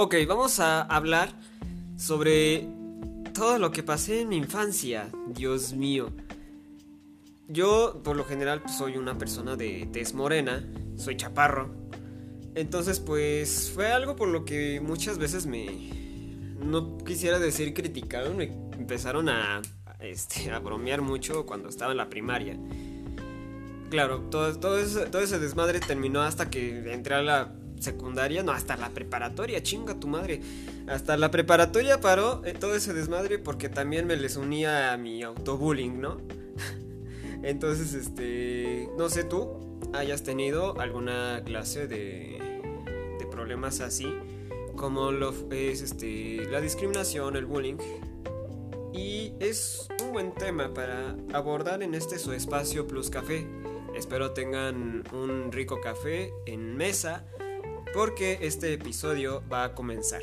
Ok, vamos a hablar sobre todo lo que pasé en mi infancia. Dios mío. Yo, por lo general, pues, soy una persona de tez morena, soy chaparro. Entonces, pues fue algo por lo que muchas veces me. No quisiera decir criticaron, me empezaron a, este, a bromear mucho cuando estaba en la primaria. Claro, todo, todo, ese, todo ese desmadre terminó hasta que entré a la secundaria, no, hasta la preparatoria, chinga tu madre. Hasta la preparatoria paró eh, todo ese desmadre porque también me les unía a mi autobullying, ¿no? Entonces, este, no sé tú, hayas tenido alguna clase de, de problemas así, como lo es este, la discriminación, el bullying. Y es un buen tema para abordar en este su espacio Plus Café. Espero tengan un rico café en mesa porque este episodio va a comenzar.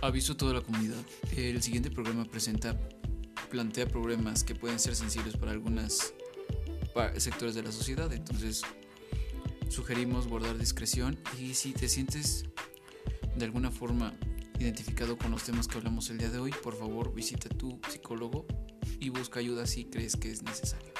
Aviso a toda la comunidad. El siguiente programa presenta, plantea problemas que pueden ser sensibles para algunos sectores de la sociedad. Entonces, sugerimos guardar discreción y si te sientes de alguna forma identificado con los temas que hablamos el día de hoy, por favor visita tu psicólogo y busca ayuda si crees que es necesario.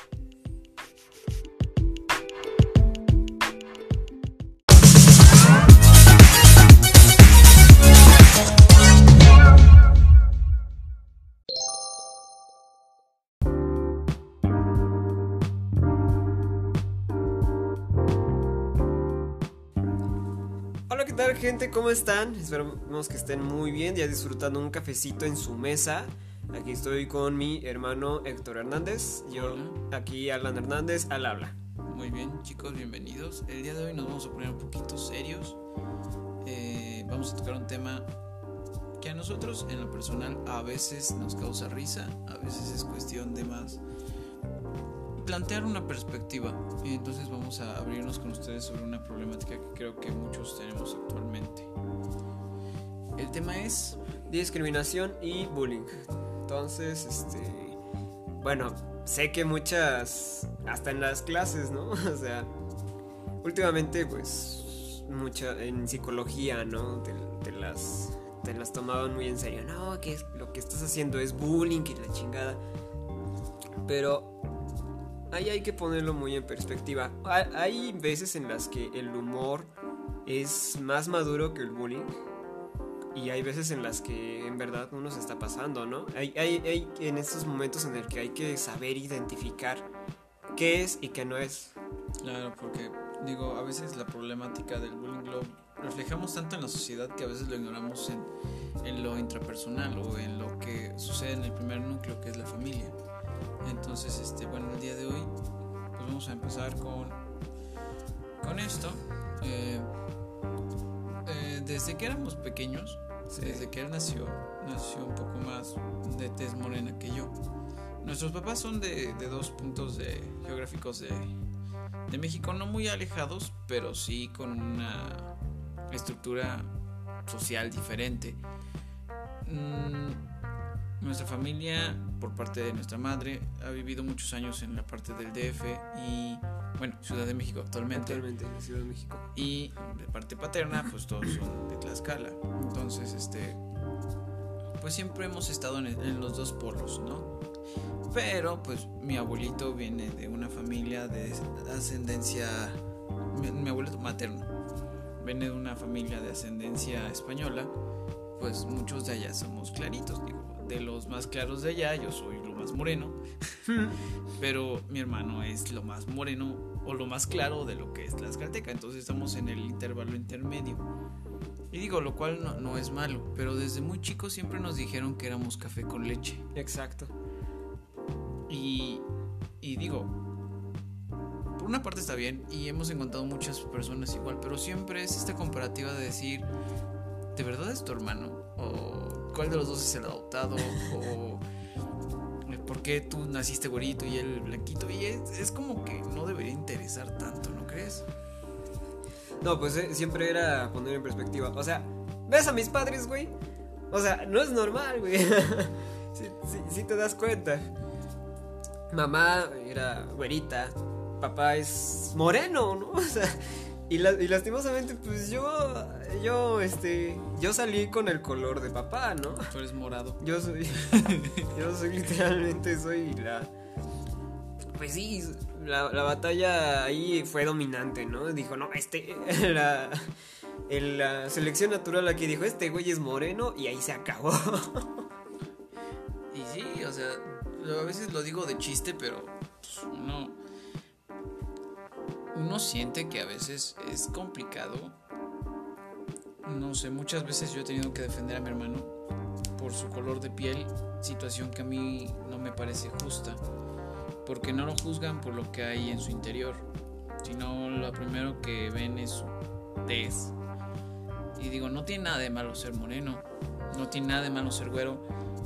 Gente? ¿Cómo están? Esperamos que estén muy bien, ya disfrutando un cafecito en su mesa. Aquí estoy con mi hermano Héctor Hernández. Yo aquí Alan Hernández al habla. Muy bien, chicos, bienvenidos. El día de hoy nos vamos a poner un poquito serios. Eh, vamos a tocar un tema que a nosotros en lo personal a veces nos causa risa, a veces es cuestión de más plantear una perspectiva. Y entonces vamos a abrirnos con ustedes sobre una problemática que creo que muchos tenemos actualmente. El tema es discriminación y bullying. Entonces, este, bueno, sé que muchas, hasta en las clases, ¿no? O sea, últimamente, pues, mucha en psicología, ¿no? Te, las, te las tomaban muy en serio. No, que lo que estás haciendo es bullying y la chingada. Pero ahí hay que ponerlo muy en perspectiva. Hay veces en las que el humor es más maduro que el bullying. Y hay veces en las que en verdad uno se está pasando, ¿no? Hay, hay, en estos momentos en el que hay que saber identificar qué es y qué no es. Claro, porque digo, a veces la problemática del bullying lo reflejamos tanto en la sociedad que a veces lo ignoramos en, en lo intrapersonal o en lo que sucede en el primer núcleo que es la familia. Entonces, este, bueno, el día de hoy, pues vamos a empezar con, con esto. Eh, eh, desde que éramos pequeños, desde que él nació, nació un poco más de tez morena que yo. Nuestros papás son de, dos puntos de, geográficos de, de México, no muy alejados, pero sí con una estructura social diferente. Mm, nuestra familia, por parte de nuestra madre, ha vivido muchos años en la parte del DF y, bueno, Ciudad de México actualmente. Actualmente en Ciudad de México. Y de parte paterna, pues todos son de Tlaxcala. Entonces, este, pues siempre hemos estado en, los dos polos, ¿no? Pero, pues mi abuelito viene de una familia de ascendencia, mi, mi abuelito materno, viene de una familia de ascendencia española, pues muchos de allá somos claritos, digo de los más claros de allá, yo soy lo más moreno, pero mi hermano es lo más moreno o lo más claro de lo que es la escalteca, entonces estamos en el intervalo intermedio. Y digo, lo cual no, no, es malo, pero desde muy chicos siempre nos dijeron que éramos café con leche. Exacto. Y, y digo, por una parte está bien y hemos encontrado muchas personas igual, pero siempre es esta comparativa de decir, ¿de verdad es tu hermano? O cuál de los dos es el adoptado o por qué tú naciste güerito y él blanquito. Y es, como que no debería interesar tanto, ¿no crees? No, pues eh, siempre era poner en perspectiva. O sea, ves a mis padres, güey. O sea, no es normal, güey. si, te das cuenta. Mamá era güerita, papá es moreno, ¿no? O sea, y, y, lastimosamente, pues yo, yo, este, yo salí con el color de papá, ¿no? Tú eres morado. Yo soy, yo soy literalmente, soy la, pues sí, la, la batalla ahí fue dominante, ¿no? Dijo, no, este, la, la selección natural aquí dijo, este güey es moreno y ahí se acabó. Y sí, o sea, a veces lo digo de chiste, pero pues, uno, uno siente que a veces es complicado. No sé, muchas veces yo he tenido que defender a mi hermano por su color de piel, situación que a mí no me parece justa, porque no lo juzgan por lo que hay en su interior, sino lo primero que ven es su tez. Y digo, no tiene nada de malo ser moreno, no tiene nada de malo ser güero,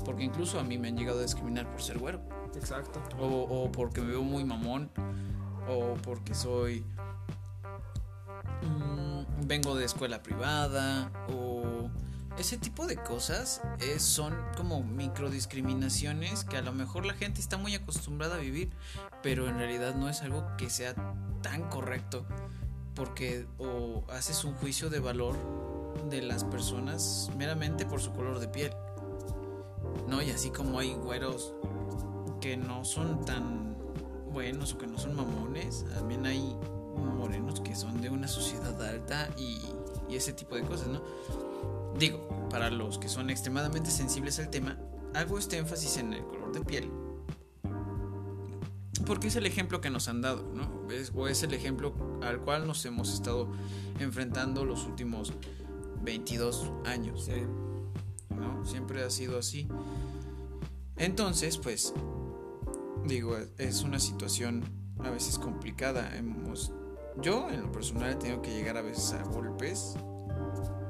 porque incluso a mí me han llegado a discriminar por ser güero. Exacto. O, porque me veo muy mamón. O porque soy. Mm, vengo de escuela privada. O. Ese tipo de cosas es, son como microdiscriminaciones que a lo mejor la gente está muy acostumbrada a vivir, pero en realidad no es algo que sea tan correcto, porque o haces un juicio de valor de las personas meramente por su color de piel. ¿no? Y así como hay güeros que no son tan buenos o que no son mamones, también hay morenos que son de una sociedad alta y, ese tipo de cosas, ¿no? Digo, para los que son extremadamente sensibles al tema, hago este énfasis en el color de piel. Porque es el ejemplo que nos han dado, ¿no? o es el ejemplo al cual nos hemos estado enfrentando los últimos 22 años. Sí. Siempre ha sido así. Entonces, pues, digo, es una situación a veces complicada. Hemos, yo, en lo personal, he tenido que llegar a veces a golpes,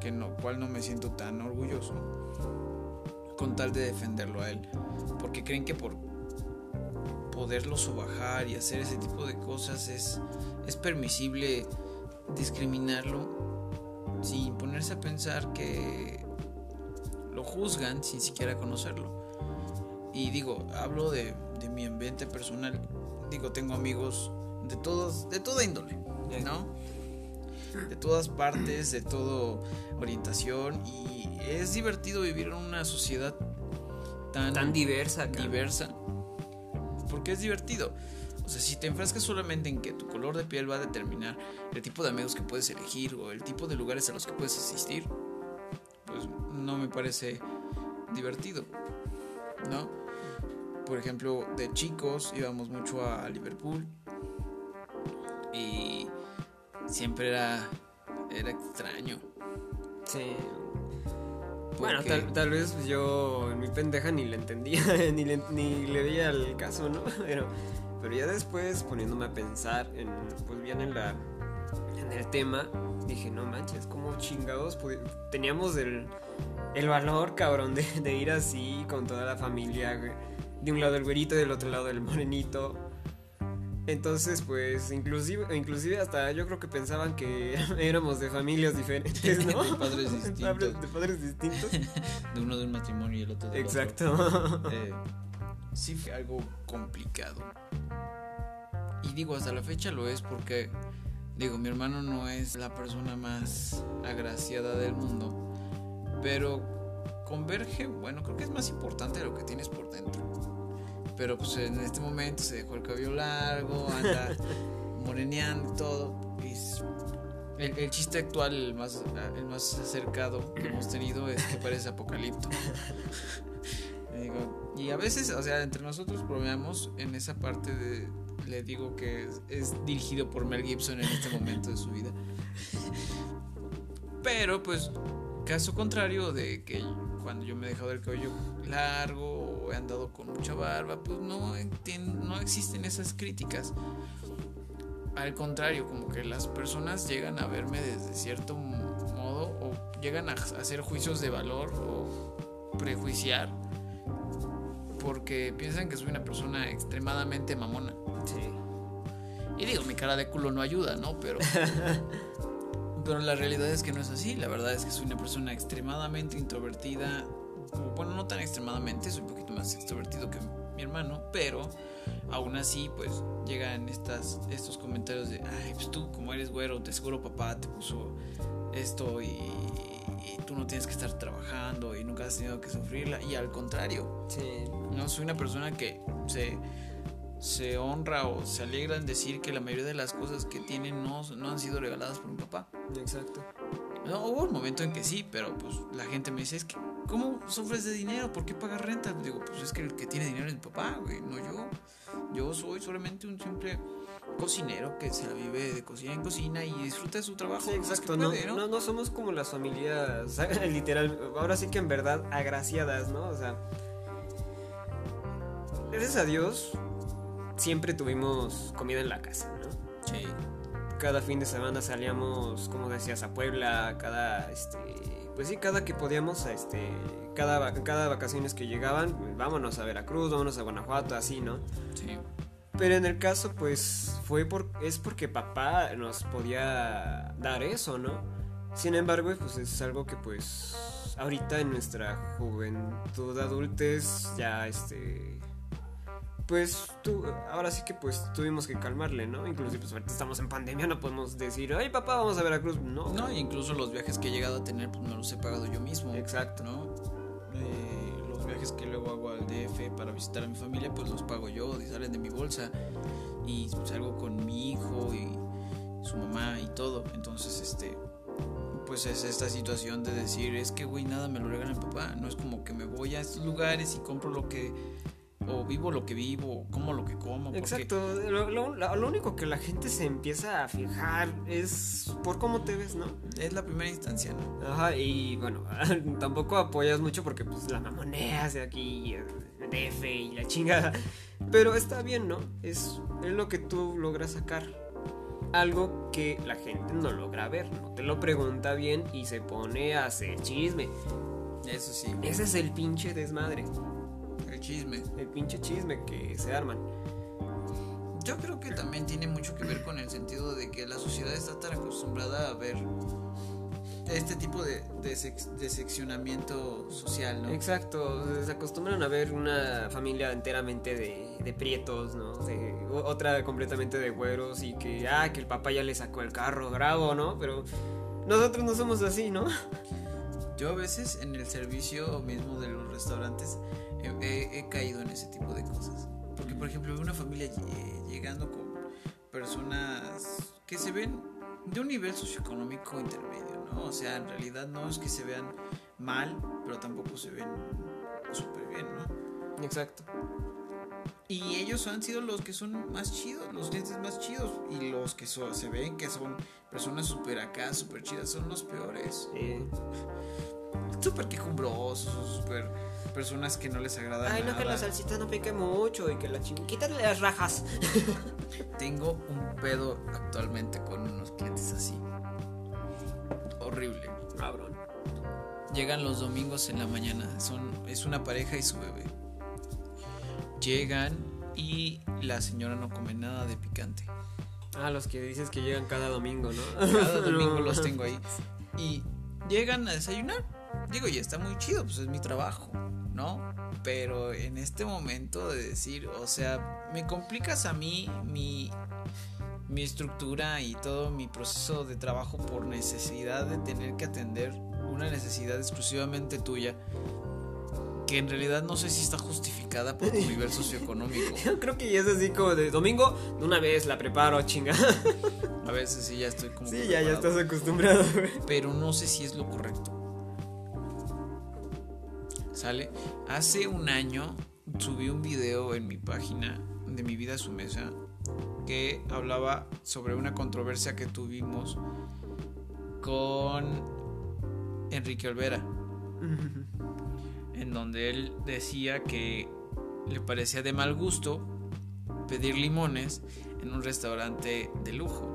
que no, cual no me siento tan orgulloso, con tal de defenderlo a él. Porque creen que por poderlo sobajar y hacer ese tipo de cosas es, es permisible discriminarlo sin ponerse a pensar que lo juzgan sin siquiera conocerlo. Y digo, hablo de, mi ambiente personal. Digo, tengo amigos de todos, de toda índole, ¿no? De todas partes, de toda orientación. Y es divertido vivir en una sociedad tan, tan diversa. Diversa. Porque es divertido. O sea, si te enfrascas solamente en que tu color de piel va a determinar el tipo de amigos que puedes elegir o el tipo de lugares a los que puedes asistir, pues no me parece divertido, ¿no? Por ejemplo, de chicos íbamos mucho a Liverpool y siempre era, era extraño. Sí. Bueno, tal, vez yo en mi pendeja ni le entendía, ni le, ni le veía el caso, ¿no? Pero, pero ya después poniéndome a pensar en, pues bien en la, en el tema, dije, no manches, como chingados teníamos el, el valor, cabrón, de, ir así con toda la familia, De un lado el güerito y del otro lado el morenito. Entonces, pues, inclusive, inclusive hasta yo creo que pensaban que éramos de familias diferentes, ¿no? de padres distintos. De padres distintos. de uno de un matrimonio y el otro de Exacto. Otro. Eh, sí fue algo complicado. Y digo, hasta la fecha lo es porque Digo, mi hermano no es la persona más agraciada del mundo, pero converge, bueno, creo que es más importante de lo que tienes por dentro. Pero pues en este momento se dejó el cabello largo, anda moreneando y todo. Y el, chiste actual, el más, el más acercado que hemos tenido es que parece apocalipto. y a veces, o sea, entre nosotros bromeamos en esa parte de le digo que es, dirigido por Mel Gibson en este momento de su vida. Pero pues, caso contrario de que cuando yo me he dejado el cabello largo o he andado con mucha barba, pues no, no existen esas críticas. Al contrario, como que las personas llegan a verme desde cierto modo o llegan a hacer juicios de valor o prejuiciar porque piensan que soy una persona extremadamente mamona. Sí. Y digo, mi cara de culo no ayuda, ¿no? Pero. pero la realidad es que no es así. La verdad es que soy una persona extremadamente introvertida. bueno, no tan extremadamente, soy un poquito más extrovertido que mi hermano, pero aún así, pues llegan estas, estos comentarios de, ay, pues tú como eres güero, te seguro papá te puso esto y, y tú no tienes que estar trabajando y nunca has tenido que sufrirla. Y al contrario, Sí. no soy una persona que se, se honra o se alegra en decir que la mayoría de las cosas que tienen no, no han sido regaladas por un papá. Exacto. No, hubo un momento en que sí, pero pues la gente me dice, es que, ¿cómo sufres de dinero? ¿Por qué pagas renta? Digo, pues es que el que tiene dinero es mi papá, güey, no yo. Yo soy solamente un simple cocinero que se la vive de cocina en cocina y disfruta de su trabajo. Sí, exacto. No, puede, ¿no? no, no somos como las familias, literal, ahora sí que en verdad agraciadas, ¿no? O sea, gracias a Dios, siempre tuvimos comida en la casa, ¿no? Sí. Cada fin de semana salíamos, como decías, a Puebla, cada, este, pues sí, cada que podíamos, este, cada, cada vacaciones que llegaban, vámonos a Veracruz, vámonos a Guanajuato, así, ¿no? Sí. Pero en el caso, pues, fue por, es porque papá nos podía dar eso, ¿no? Sin embargo, pues es algo que, pues, ahorita en nuestra juventud adultez, ya, este, pues, tú, ahora sí que, pues, tuvimos que calmarle, ¿no? Inclusive, pues, ahorita estamos en pandemia, no podemos decir, ay, papá, vamos a Veracruz, no. No, incluso los viajes que he llegado a tener, pues me los he pagado yo mismo. Exacto. ¿no? Eh, los viajes que luego hago al DF para visitar a mi familia, pues los pago yo, y salen de mi bolsa. Y salgo con mi hijo y su mamá y todo. Entonces, este, pues es esta situación de decir, es que, güey, nada me lo regala mi papá. No es como que me voy a estos lugares y compro lo que, o vivo lo que vivo, como lo que como. porque- Exacto, lo, lo- lo único que la gente se empieza a fijar es por cómo te ves, ¿no? Es la primera instancia, ¿no? Ajá, y bueno, tampoco apoyas mucho porque pues la mamoneas de aquí, el DF y la chingada. Pero está bien, ¿no? Es, es lo que tú logras sacar. Algo que la gente no logra ver, no te lo pregunta bien y se pone a hacer chisme. Eso sí, Ese es el pinche desmadre, chisme. el pinche chisme que se arman. Yo creo que también tiene mucho que ver con el sentido de que la sociedad está tan acostumbrada a ver este tipo de, de, sex- de seccionamiento social, ¿no? Exacto, se acostumbran a ver una familia enteramente de, de prietos, ¿no? De, otra completamente de güeros y que, ah, que el papá ya le sacó el carro bravo, ¿no? Pero nosotros no somos así, ¿no? Yo a veces en el servicio mismo de los restaurantes he, caído en ese tipo de cosas. Porque, por ejemplo, veo una familia lle- llegando con personas que se ven de un nivel socioeconómico intermedio, ¿no? O sea, en realidad no es que se vean mal, pero tampoco se ven súper bien, ¿no? Exacto. Y ellos han sido los que son más chidos, los clientes más chidos. Y los que so- se ven que son personas súper acá, súper chidas, son los peores. Eh, Súper quejumbrosos, súper personas que no les agrada Ay, no, que la salsita no pique mucho y que la chingada. Quítale las rajas. Tengo un pedo actualmente con unos clientes así. Horrible. Cabrón. Llegan los domingos en la mañana. Son, es una pareja y su bebé. Llegan y la señora no come nada de picante. Ah, los que dices que llegan cada domingo, ¿no? Cada domingo los tengo ahí. Y llegan a desayunar. Digo, y está muy chido, pues es mi trabajo, ¿no? Pero en este momento de decir, o sea, me complicas a mí mi, mi estructura y todo mi proceso de trabajo por necesidad de tener que atender una necesidad exclusivamente tuya. Que en realidad no sé si está justificada por tu nivel socioeconómico. Yo creo que ya es así como de domingo, de una vez la preparo, chinga. A veces sí ya estoy como. Sí, ya, ya estás acostumbrado, güey. pero no sé si es lo correcto. ¿Sale? Hace un año subí un video en mi página de Mi Vida a su Mesa que hablaba sobre una controversia que tuvimos con Enrique Olvera, en donde él decía que le parecía de mal gusto pedir limones en un restaurante de lujo.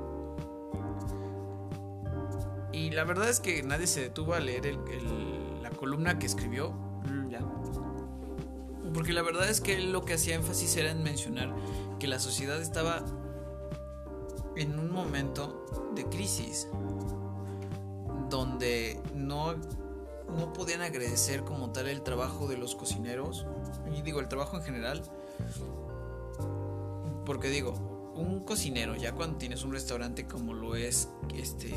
Y la verdad es que nadie se detuvo a leer el- el- la columna que escribió, Mm, ya. porque la verdad es que él lo que hacía énfasis era en mencionar que la sociedad estaba en un momento de crisis, donde no, no podían agradecer como tal el trabajo de los cocineros. Y digo, el trabajo en general. Porque digo, un cocinero, ya cuando tienes un restaurante como lo es este.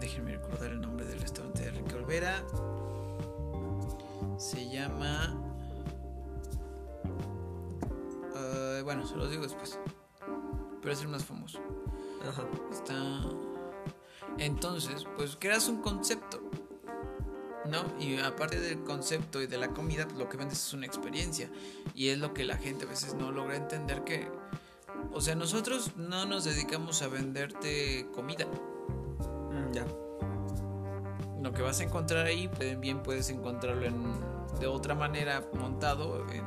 Déjenme recordar el nombre del restaurante de Enrique Olvera. Se llama. Uh, bueno, se los digo después. Pero es el más famoso. Ajá. Está. Entonces, pues creas un concepto. ¿No? Y aparte del concepto y de la comida, pues lo que vendes es una experiencia. Y es lo que la gente a veces no logra entender que. O sea, nosotros no nos dedicamos a venderte comida. Mm, ya. Lo que vas a encontrar ahí, bien puedes encontrarlo en, de otra manera montado en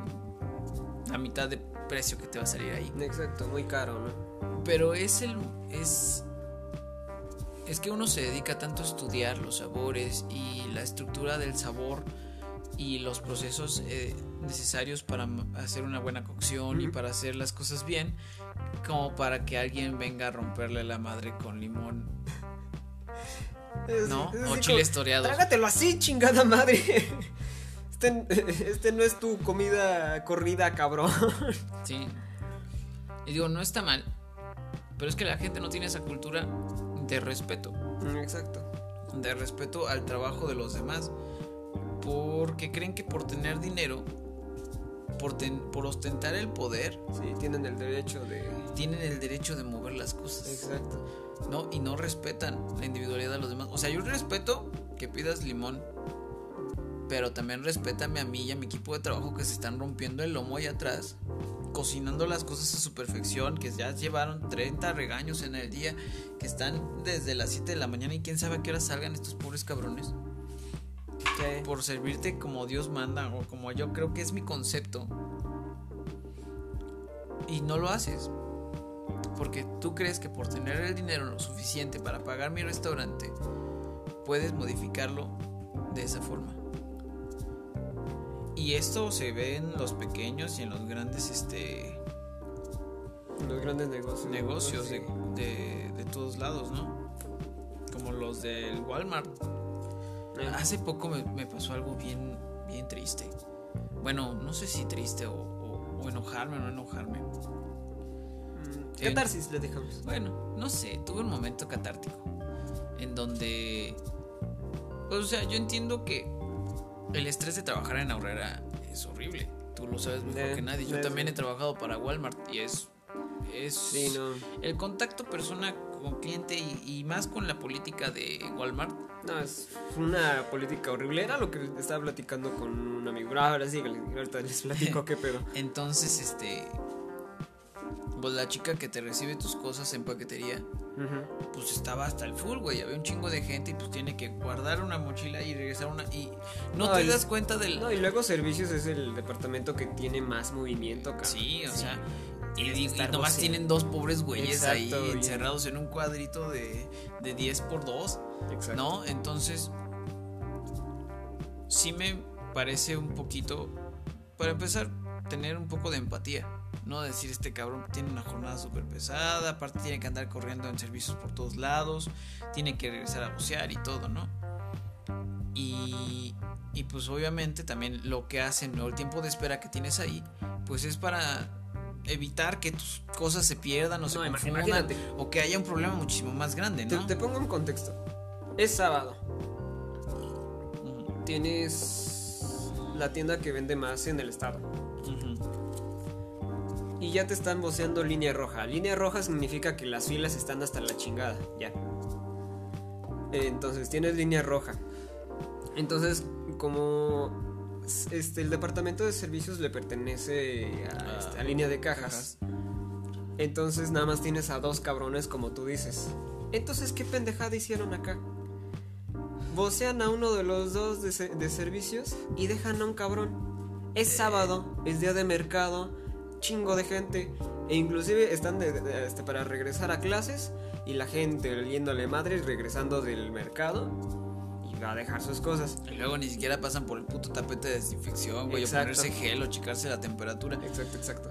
la mitad de precio que te va a salir ahí. Exacto, muy caro, ¿no? Pero es el. es. Es que uno se dedica tanto a estudiar los sabores y la estructura del sabor y los procesos eh, necesarios para hacer una buena cocción y para hacer las cosas bien, como para que alguien venga a romperle la madre con limón, ¿no? es O chiles toreados. Trágatelo así, chingada madre. Este, este no es tu comida corrida, cabrón. Sí. Y digo, no está mal, pero es que la gente no tiene esa cultura de respeto. Exacto. de respeto al trabajo de los demás porque creen que por tener dinero por, ten- por ostentar el poder Sí, tienen el derecho de. tienen el derecho de mover las cosas Exacto. no y no respetan la individualidad de los demás o sea yo respeto que pidas limón pero también respétame a mí y a mi equipo de trabajo que se están rompiendo el lomo allá atrás cocinando las cosas a su perfección, que ya llevaron 30 regaños en el día, que están desde las 7 de la mañana y quién sabe a qué hora salgan estos pobres cabrones. Por servirte como Dios manda o como yo creo que es mi concepto. Y no lo haces. Porque tú crees que por tener el dinero lo suficiente para pagar mi restaurante, puedes modificarlo de esa forma. Y esto se ve en los pequeños y en los grandes este, Los grandes negocios. negocios Sí. de, de- de todos lados, ¿no? Como los del Walmart. Eh, Hace poco me, me pasó algo bien, bien triste. Bueno, no sé si triste o, o- o enojarme o no enojarme. mm, Catarsis, le dejamos. Bueno, no sé, tuve un momento catártico. En donde. Pues, o sea, yo entiendo que el estrés de trabajar en Aurrera es horrible. Tú lo sabes mejor Eh, que nadie. Yo eh, también he trabajado para Walmart y es. Es. Sí, no. El contacto persona con cliente y, y más con la política de Walmart. No, es una política horrible. Era lo que estaba platicando con un amigo. Ah, Ahora sí, ahorita les platico qué pedo. Entonces, este. Pues la chica que te recibe tus cosas en paquetería, Pues estaba hasta el full, güey. Había un chingo de gente y pues tiene que guardar una mochila y regresar una. Y no te das cuenta del. No, y luego servicios es el departamento que tiene más movimiento, cabrón. Sí, o sea. Y, y estar nomás tienen dos pobres güeyes ahí y- encerrados en un cuadrito de, de 10 por 2 Exacto. ¿No? Entonces, sí me parece un poquito, para empezar, tener un poco de empatía. No decir, este cabrón tiene una jornada súper pesada, aparte tiene que andar corriendo en servicios por todos lados, tiene que regresar a bucear y todo, ¿no? Y, y pues obviamente también lo que hacen o el tiempo de espera que tienes ahí, pues es para evitar que tus cosas se pierdan o se No, confundan imagínate. o que haya un problema muchísimo más grande, Te, ¿no? te pongo en contexto. Es sábado. Tienes la tienda que vende más en el estado. Y ya te están voceando línea roja. Línea roja significa que las filas están hasta la chingada. Ya. Entonces tienes línea roja. Entonces, como este, el departamento de servicios le pertenece a, Ah, este, a línea de cajas. Entonces nada más tienes a dos cabrones como tú dices. Entonces, ¿qué pendejada hicieron acá? Vocean a uno de los dos de, de servicios y dejan a un cabrón. Es sábado, es día de mercado, chingo de gente. E inclusive están de- de- este, para regresar a clases y la gente yéndole madre regresando del mercado y va a dejar sus cosas. Y luego ni siquiera pasan por el puto tapete de desinfección, güey, o ponerse gel o checarse la temperatura. Exacto, exacto.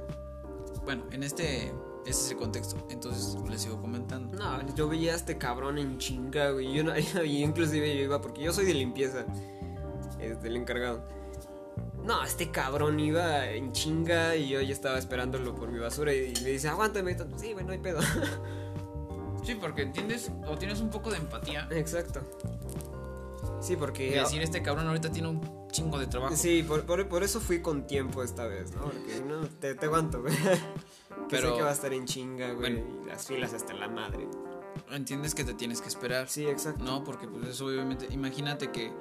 Bueno, en este Ese es el contexto. Entonces les sigo comentando. No, yo veía a este cabrón en chinga, güey. Yo no, y inclusive yo iba, porque yo soy de limpieza, este, el encargado. No, este cabrón iba en chinga y yo ya estaba esperándolo por mi basura y me dice, aguántame. Sí, bueno, no hay pedo. Sí, porque entiendes o tienes un poco de empatía. Exacto. Sí, porque... Y decir, este cabrón ahorita tiene un chingo de trabajo. Sí, por, por, por eso fui con tiempo esta vez, ¿no? Porque no, te, te aguanto, güey. Que Pero- sé que va a estar en chinga, güey. Bueno. Y las filas hasta la madre. Entiendes que te tienes que esperar. Sí, exacto. No, porque pues eso obviamente, imagínate que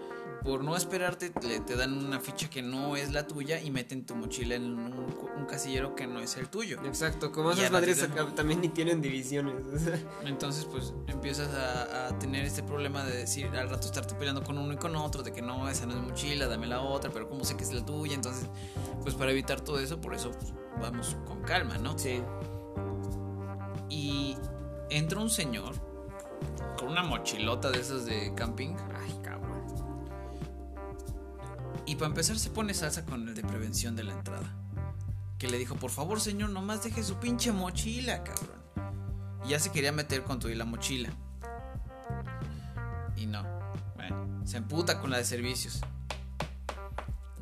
por no esperarte le, te dan una ficha que no es la tuya y meten tu mochila en un, un casillero que no es el tuyo. Exacto, como esas madres también ni tienen divisiones. Entonces pues empiezas a, a tener este problema de decir al rato estarte peleando con uno y con otro, de que no, esa no es mochila, dame la otra, pero como sé que es la tuya, entonces pues para evitar todo eso, por eso pues, vamos con calma, ¿no? sí. Y entra un señor con una mochilota de esas de camping Ay, cabrón. Y para empezar se pone salsa con el de prevención de la entrada. Que le dijo, por favor señor, nomás deje su pinche mochila, cabrón. Y ya se quería meter con tu y la mochila. Y no. Bueno, se emputa con la de servicios.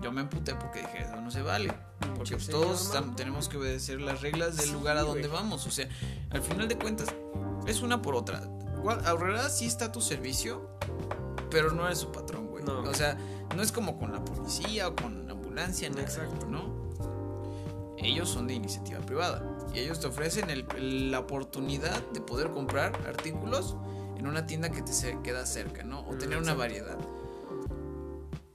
Yo me emputé porque dije, eso no se vale. Porque todos tenemos que obedecer las reglas del Sí, lugar a donde güey. vamos. O sea, al final de cuentas, es una por otra. Ahorrará sí está a tu servicio, pero no eres su patrón. No. O sea, no es como con la policía o con la ambulancia, nada, Exacto. ¿no? Ellos son de iniciativa privada y ellos te ofrecen el- la oportunidad de poder comprar artículos en una tienda que te se- queda cerca, ¿no? O Mm, tener una variedad.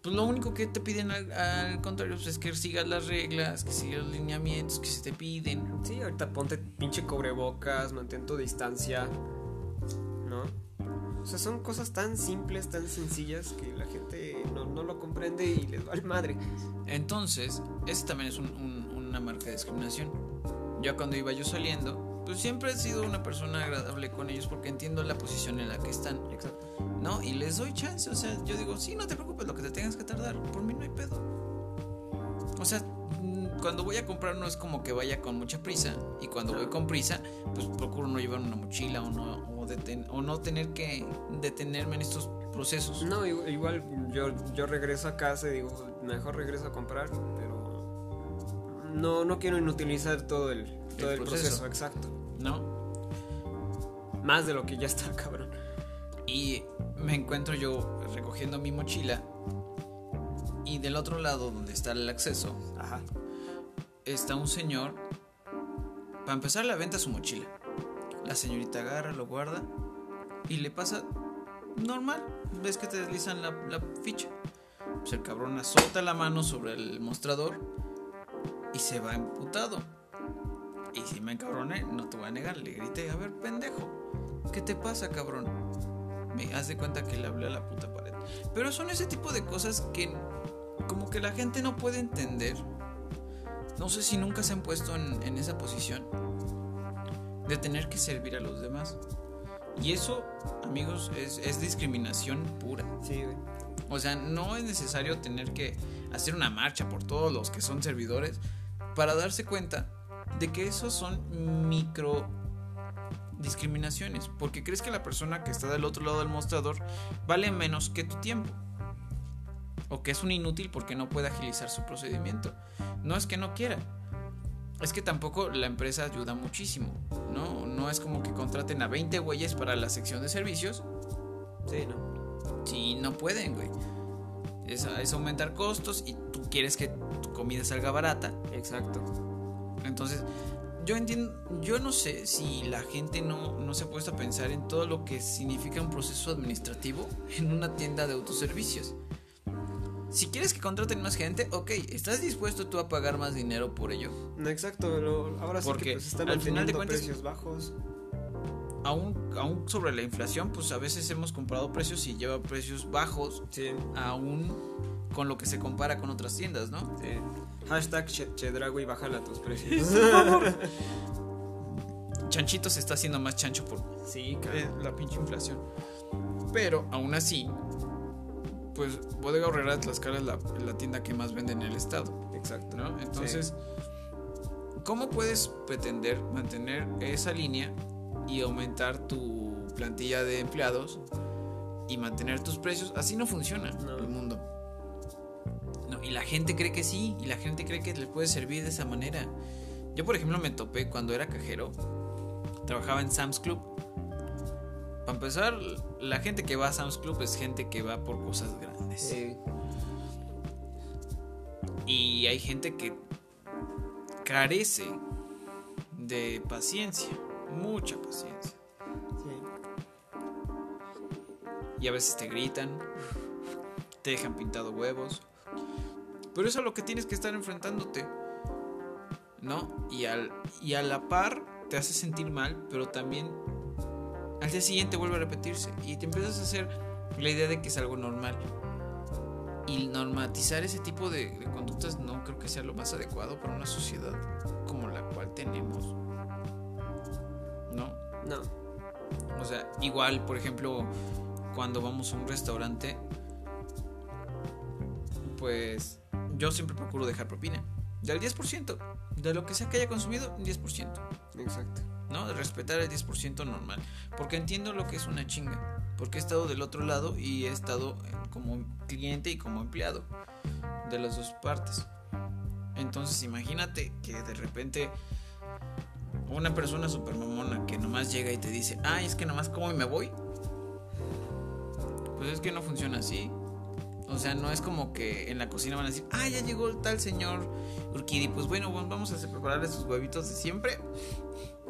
Pues lo único que te piden al, al contrario pues, es que sigas las reglas, que sigas los lineamientos que se te piden. Sí, ahorita ponte pinche cubrebocas, mantén tu distancia. ¿No? O sea, son cosas tan simples, tan sencillas que la gente no, no lo comprende y les vale madre. Entonces, ese también es un- un- una marca de discriminación. Ya cuando iba yo saliendo, pues siempre he sido una persona agradable con ellos porque entiendo la posición en la que están, Exacto. ¿no? Y les doy chance, o sea, yo digo, sí, no te preocupes, lo que te tengas que tardar, por mí no hay pedo. O sea, cuando voy a comprar no es como que vaya con mucha prisa y cuando voy con prisa, pues procuro no llevar una mochila o no, o deten- o no tener que detenerme en estos procesos. No, igual, yo, yo regreso a casa y digo, mejor regreso a comprar, pero no, no quiero inutilizar todo el, todo el, El proceso. proceso. exacto. ¿No? Más de lo que ya está, cabrón. Y me encuentro yo recogiendo mi mochila. Y del otro lado, donde está el acceso, Ajá. Está un señor. Para empezar, la venta su mochila. La señorita agarra, lo guarda. Y le pasa normal. Ves que te deslizan la, la ficha. Pues el cabrón azota la mano sobre el mostrador. Y se va emputado. Y si me encabroné, no te voy a negar. Le grité, a ver, pendejo. ¿Qué te pasa, cabrón? Me haz de cuenta que le hablé a la puta pared. Pero son ese tipo de cosas que como que la gente no puede entender. No sé si nunca se han puesto en, en esa posición de tener que servir a los demás. Y eso, amigos, es, es discriminación pura. Sí, güey. O sea, no es necesario tener que hacer una marcha por todos los que son servidores para darse cuenta de que esos son micro discriminaciones, porque crees que la persona que está del otro lado del mostrador vale menos que tu tiempo. O que es un inútil porque no puede agilizar su procedimiento. No es que no quiera. Es que tampoco la empresa ayuda muchísimo, ¿no? No es como que contraten a 20 güeyes para la sección de servicios Sí, no. Sí, no pueden, güey. Es, es aumentar costos y tú quieres que tu comida salga barata. Exacto. Entonces, yo entiendo, yo no sé si la gente no, no se ha puesto a pensar en todo lo que significa un proceso administrativo en una tienda de autoservicios. Si quieres que contraten más gente, ok, ¿estás dispuesto tú a pagar más dinero por ello? No, exacto. lo- ahora sí Porque que pues, están al final de cuentas- precios bajos. Aún, aún sobre la inflación, pues a veces hemos comprado precios y lleva precios bajos, Sí. aún con lo que se compara con otras tiendas, ¿no? sí. Hashtag Che- Chedraui, bájala tus precios. Chanchito se está haciendo más chancho por sí, eh, cabrón. la pinche inflación. Pero aún así, pues Bodega Horrera de Tlaxcala es la, la tienda que más vende en el estado, Exacto. ¿no? Entonces, ¿cómo puedes pretender mantener esa línea y aumentar tu plantilla de empleados y mantener tus precios? Así no funciona No. el mundo. No, y la gente cree que sí, y la gente cree que les puede servir de esa manera. Yo, por ejemplo, me topé cuando era cajero, trabajaba en Sam's Club. Para empezar, la gente que va a Sam's Club es gente que va por cosas grandes. Sí. Y hay gente que carece de paciencia, mucha paciencia. Sí. Y a veces te gritan, te dejan pintado huevos. Pero eso es a lo que tienes que estar enfrentándote. ¿No? Y, al, y a la par te hace sentir mal, pero también al día siguiente vuelve a repetirse. Y te empiezas a hacer la idea de que es algo normal. Y normatizar ese tipo de, de conductas no creo que sea lo más adecuado para una sociedad como la cual tenemos. ¿No? No. O sea, igual, por ejemplo, cuando vamos a un restaurante, pues yo siempre procuro dejar propina. Del 10%. De lo que sea que haya consumido, un 10%. Exacto. ¿No? De respetar el 10% normal. Porque entiendo lo que es una chinga. Porque he estado del otro lado y he estado eh, como cliente y como empleado. De las dos partes. Entonces imagínate que de repente una persona super mamona que nomás llega y te dice, ay, es que nomás como y me voy. Pues es que no funciona así. O sea, no es como que en la cocina van a decir, ah, ya llegó el tal señor Urquidi. Pues bueno, vamos a prepararle sus huevitos de siempre.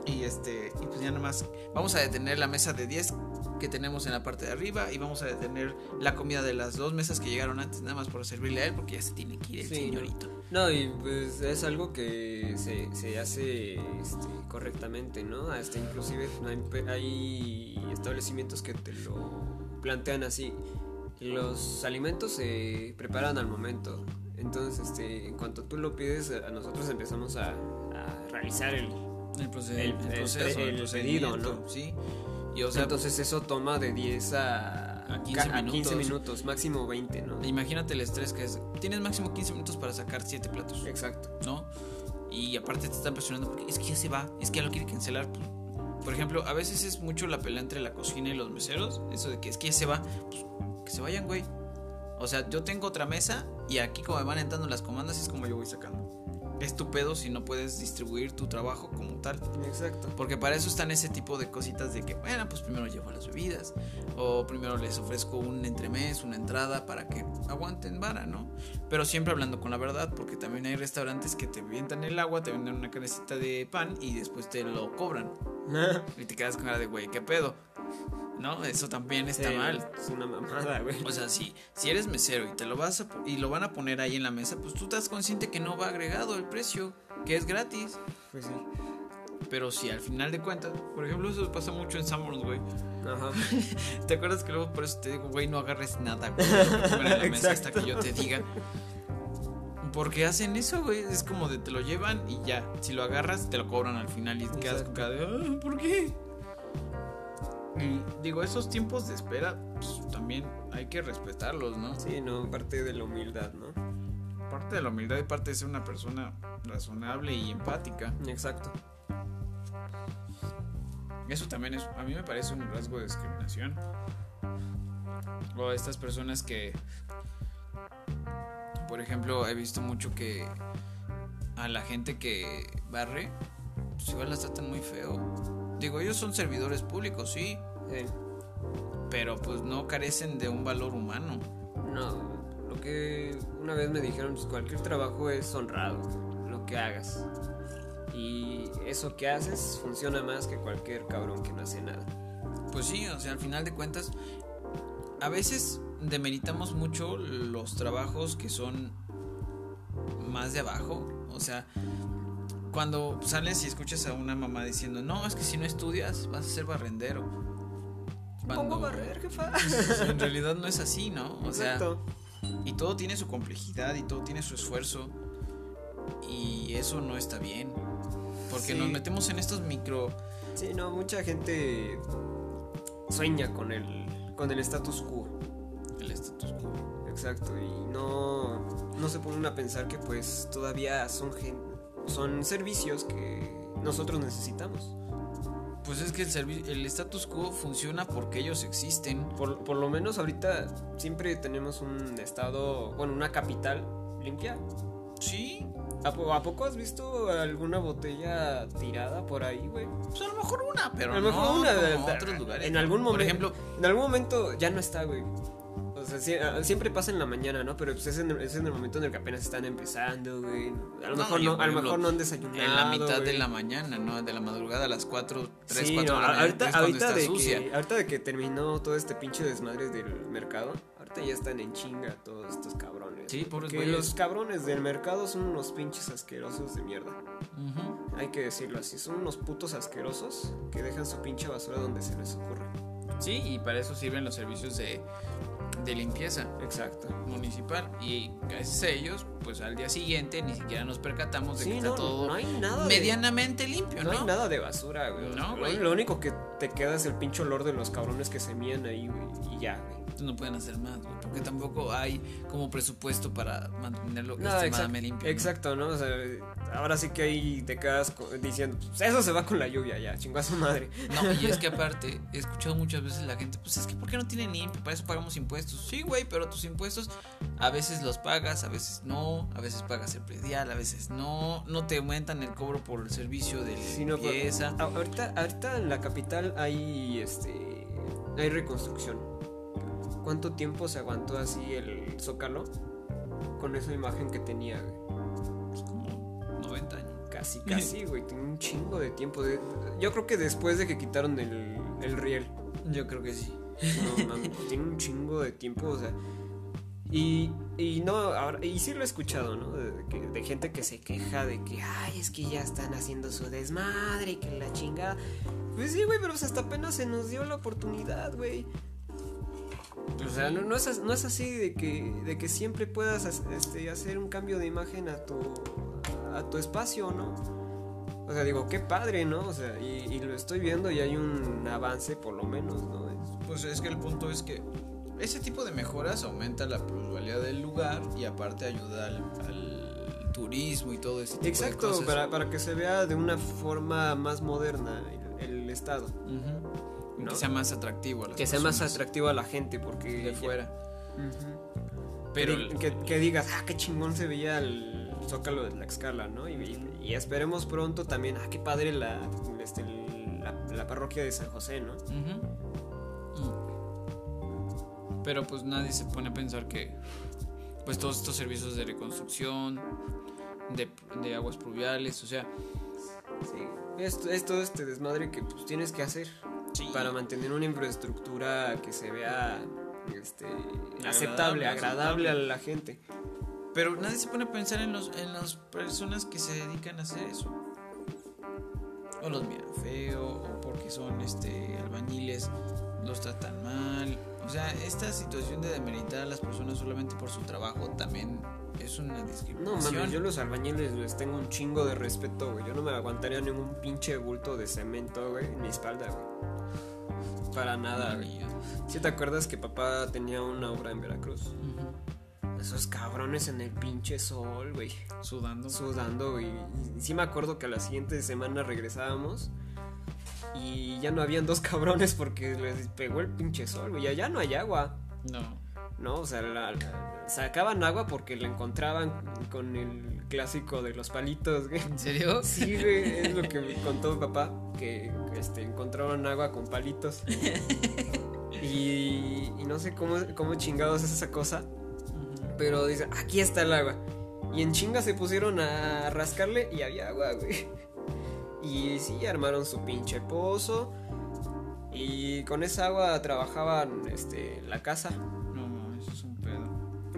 Y este, y pues ya nomás vamos a detener la mesa de 10 que tenemos en la parte de arriba y vamos a detener la comida de las dos mesas que llegaron antes, nada más por servirle a él, porque ya se tiene que ir el Sí, señorito. No, y pues es algo que se, se hace este, correctamente, ¿no? Hasta inclusive hay, hay establecimientos que te lo plantean así. Los alimentos se preparan al momento. Entonces, este, en cuanto tú lo pides, a nosotros empezamos a, a realizar el... El, proced- El- el proceso, el, el pedido, ¿no? Sí. Y o sea, Entonces eso toma de 10 a, A 15 ca- minutos. minutos, máximo 20, ¿no? imagínate el estrés que es. Tienes máximo 15 minutos para sacar 7 platos, Exacto. ¿no? Y aparte te están presionando porque es que ya se va, es que ya lo quiere cancelar. Por ejemplo, a veces es mucho la pelea entre la cocina y los meseros. Eso de que es que ya se va, pues que se vayan, güey. O sea, yo tengo otra mesa y aquí como me van entrando las comandas es como yo voy sacando. Es tu pedo si no puedes distribuir tu trabajo como tal. Exacto. Porque para eso están ese tipo de cositas de que, bueno, pues primero llevo las bebidas. O primero les ofrezco un entremés, una entrada para que aguanten vara, ¿no? Pero siempre hablando con la verdad, porque también hay restaurantes que te avientan el agua, te venden una canecita de pan y después te lo cobran. Y te quedas con cara de, güey, ¿qué pedo? ¿No? Eso también está Sí, mal. Es una mamada, güey. O sea, si, si eres mesero y te lo vas a y lo van a poner ahí en la mesa, pues tú estás consciente que no va agregado el precio, que es gratis. Pues sí. Pero si al final de cuentas, por ejemplo, eso pasa mucho en Summers, güey. Ajá. ¿Te acuerdas que luego por eso te digo, güey, no agarres nada, güey? en la mesa hasta que yo te diga. Porque hacen eso, güey. Es como de te lo llevan y ya. Si lo agarras, te lo cobran al final y te quedas con cara de, "Ah, ¿por qué? Y digo, esos tiempos de espera, pues también hay que respetarlos, ¿no? Sí, no, parte de la humildad, ¿no? Parte de la humildad y parte de ser una persona razonable y empática. Exacto. Eso también es, a mí me parece un rasgo de discriminación. O estas personas que, por ejemplo, he visto mucho que a la gente que barre, pues igual las tratan muy feo. Digo, ellos son servidores públicos, sí, Sí. pero pues no carecen de un valor humano. No, lo que una vez me dijeron, pues cualquier trabajo es honrado, lo que hagas. Y eso que haces funciona más que cualquier cabrón que no hace nada. Pues sí, o sea, al final de cuentas, a veces demeritamos mucho los trabajos que son más de abajo. O sea, cuando sales y escuchas a una mamá diciendo, no, es que si no estudias vas a ser barrendero. Cuando ¿Cómo barrer, jefa? en realidad no es así, ¿no? O sea, Exacto. y todo tiene su complejidad y todo tiene su esfuerzo. Y eso no está bien. Porque Sí. nos metemos en estos micro Sí, no, mucha gente sueña con el, con el status quo. el status quo. Exacto, y no, no se ponen a pensar que pues todavía son gen- son servicios que nosotros necesitamos. Pues es que el, el status quo funciona porque ellos existen. Por, por lo menos ahorita siempre tenemos un estado, bueno, una capital limpia. Sí, ¿A, po- a poco has visto alguna botella tirada por ahí, güey? pues a lo mejor una, pero A lo mejor no una de- de- otros lugares. En algún Por momento. ejemplo, en algún momento ya no está, güey. O sea, ah, siempre pasa en la mañana, ¿no? Pero pues es en, el- es en el momento en el que apenas están empezando, güey. A lo No, mejor no, por a lo mejor no han desayunado. en la mitad de güey. la mañana, ¿no? De la madrugada a las 4, 3, Sí, 4 no, de la mañana. ahorita, ahorita, de sucia. que, ahorita de que terminó todo este pinche desmadre del mercado, ahorita ya están en chinga todos estos cabrones. Sí, Porque güeyes. los cabrones del mercado son unos pinches asquerosos de mierda. Ujú. Hay que decirlo así, son unos putos asquerosos que dejan su pinche basura donde se les ocurre. Sí, y para eso sirven los servicios de, de limpieza Exacto. municipal. Y gracias a ellos, pues al día siguiente ni siquiera nos percatamos de Sí, que no, está todo no hay nada de- medianamente limpio, No ¿no? hay nada de basura, güey. No, güey. Lo único que te queda es el pinche olor de los cabrones que se mían ahí, güey. Y ya, güey. No pueden hacer más, güey, porque tampoco hay como presupuesto para mantenerlo No, extremadamente exact- limpio. Exacto, ¿no? O sea, ahora sí que ahí te quedas diciendo, pues eso se va con la lluvia ya, chingó a su madre. No, y es que aparte, he escuchado muchas veces la gente, pues es que ¿por qué no tienen limpio? Para eso pagamos impuestos. Sí, güey, pero tus impuestos a veces los pagas, a veces no, a veces pagas el predial, a veces no, no te aumentan el cobro por el servicio de Sí, pero- limpieza. Ahorita, ahorita en la capital hay, este, hay reconstrucción. ¿Cuánto tiempo se aguantó así el Zócalo? Con esa imagen que tenía, güey. Pues como 90 años. Casi, casi, güey. Tiene un chingo de tiempo. de- yo creo que después de que quitaron el, el riel. Yo creo que sí. No, mames, tiene un chingo de tiempo, o sea. Y, y no, ahora, y sí lo he escuchado, ¿no? De, que- de gente que se queja de que, ay, es que ya están haciendo su desmadre y que la chingada. Pues sí, güey, pero pues hasta apenas se nos dio la oportunidad, güey. O sea, no, no es, no es así de que, de que siempre puedas as- este, hacer un cambio de imagen a tu, a tu espacio, ¿no? O sea, digo, qué padre, ¿no? O sea, y, y lo estoy viendo y hay un avance por lo menos, ¿no? Es- Pues es que el punto es que ese tipo de mejoras aumenta la plusvalía del lugar y aparte ayuda al, al turismo y todo ese tipo de Exacto, cosas. para, para que se vea de una forma más moderna el, el estado. Y ¿No? Que sea más atractivo a las Que sea más atractivo a la gente porque... de fuera. Pero que, que- que digas, ah, qué chingón se veía el zócalo de la escala, ¿no? Y, y- y esperemos pronto también, ah, qué padre la, este, la, la parroquia de San José, ¿no? Mm. Pero pues nadie se pone a pensar que pues todos estos servicios de reconstrucción, de, de aguas pluviales, o sea, Sí. Es, es todo este desmadre que pues tienes que hacer para mantener una infraestructura que se vea este, aceptable, agradable a la gente. Pero nadie se pone a pensar en los en las personas que se dedican a hacer eso. O los miran feo, o porque son este albañiles, los tratan mal. O sea, esta situación de demeritar a las personas solamente por su trabajo también es una No discriminación. mames, yo los albañiles les tengo un chingo de respeto, güey. Yo no me aguantaría ningún pinche bulto de cemento, güey, en mi espalda, güey. Para nada, güey. ¿Sí te acuerdas que papá tenía una obra en Veracruz? Ujú. Esos cabrones en el pinche sol, güey. Sudando. Sudando, güey. Y sí me acuerdo que a la siguiente semana regresábamos. Y ya no habían dos cabrones porque les pegó el pinche sol, güey. Allá no hay agua. no. ¿No? O sea, la- la- sacaban agua porque la encontraban con el clásico de los palitos, güey. ¿En serio? Sí, güey, es lo que me contó mi papá, que este, encontraron agua con palitos. Y, y no sé cómo, cómo chingados es esa cosa, pero dice, aquí está el agua. Y en chinga se pusieron a rascarle y había agua, güey. Y sí, armaron su pinche pozo. Y con esa agua trabajaban este, la casa.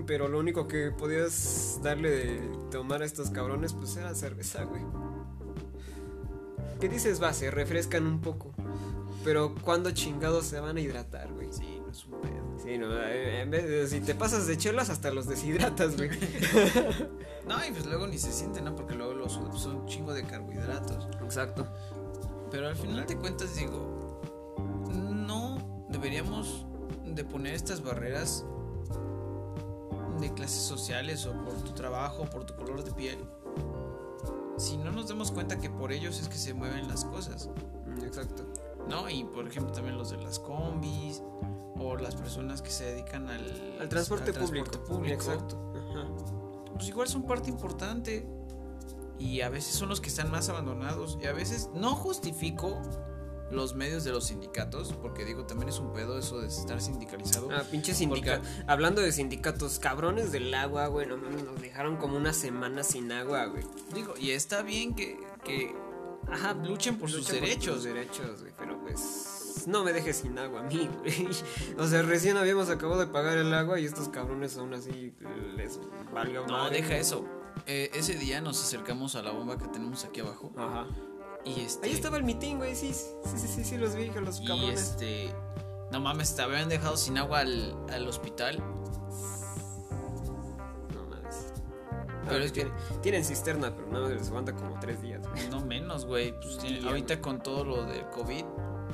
Pero lo único que podías darle de tomar a estos cabrones, pues era cerveza, güey. ¿Qué dices? Va, se refrescan un poco. Pero ¿cuándo chingados se van a hidratar, güey? Sí, no es un pedo. Sí, no, eh, en vez de, si te pasas de chelas, hasta los deshidratas, güey. No, y pues luego ni se siente, ¿no? Porque luego los son un chingo de carbohidratos. Exacto. Pero al final de cuentas digo, no deberíamos de poner estas barreras de clases sociales o por tu trabajo, por tu color de piel. si no nos damos cuenta que por ellos es que se mueven las cosas. Mm, Exacto. ¿no? Y por ejemplo también los de las combis o las personas que se dedican al, Al transporte, público. público, Exacto. Ajá. Pues igual son parte importante y a veces son los que están más abandonados y a veces no justifico los medios de los sindicatos porque digo también es un pedo eso de estar sindicalizado. Ah, pinche sindicato. Hablando de sindicatos, cabrones del agua, güey. No mames, nos dejaron como una semana sin agua, güey. Digo, y está bien que, que ajá, luchen por sus derechos. sus derechos, güey. Pero pues. No me dejes sin agua a mí, güey. O sea, recién habíamos acabado de pagar el agua y estos cabrones aún así les valga No, madre. deja eso. Eh, ese día nos acercamos a la bomba que tenemos aquí abajo Ajá. Y este Ahí estaba el mitin, güey. Sí, sí, sí, sí, sí, los vi, que los y cabrones. este no mames, te habían dejado sin agua al, al hospital. No mames. Pero es que- tienen, tienen cisterna, pero nada más les aguanta como tres días, güey. No menos, güey. Pues Día, ahorita con todo lo del COVID,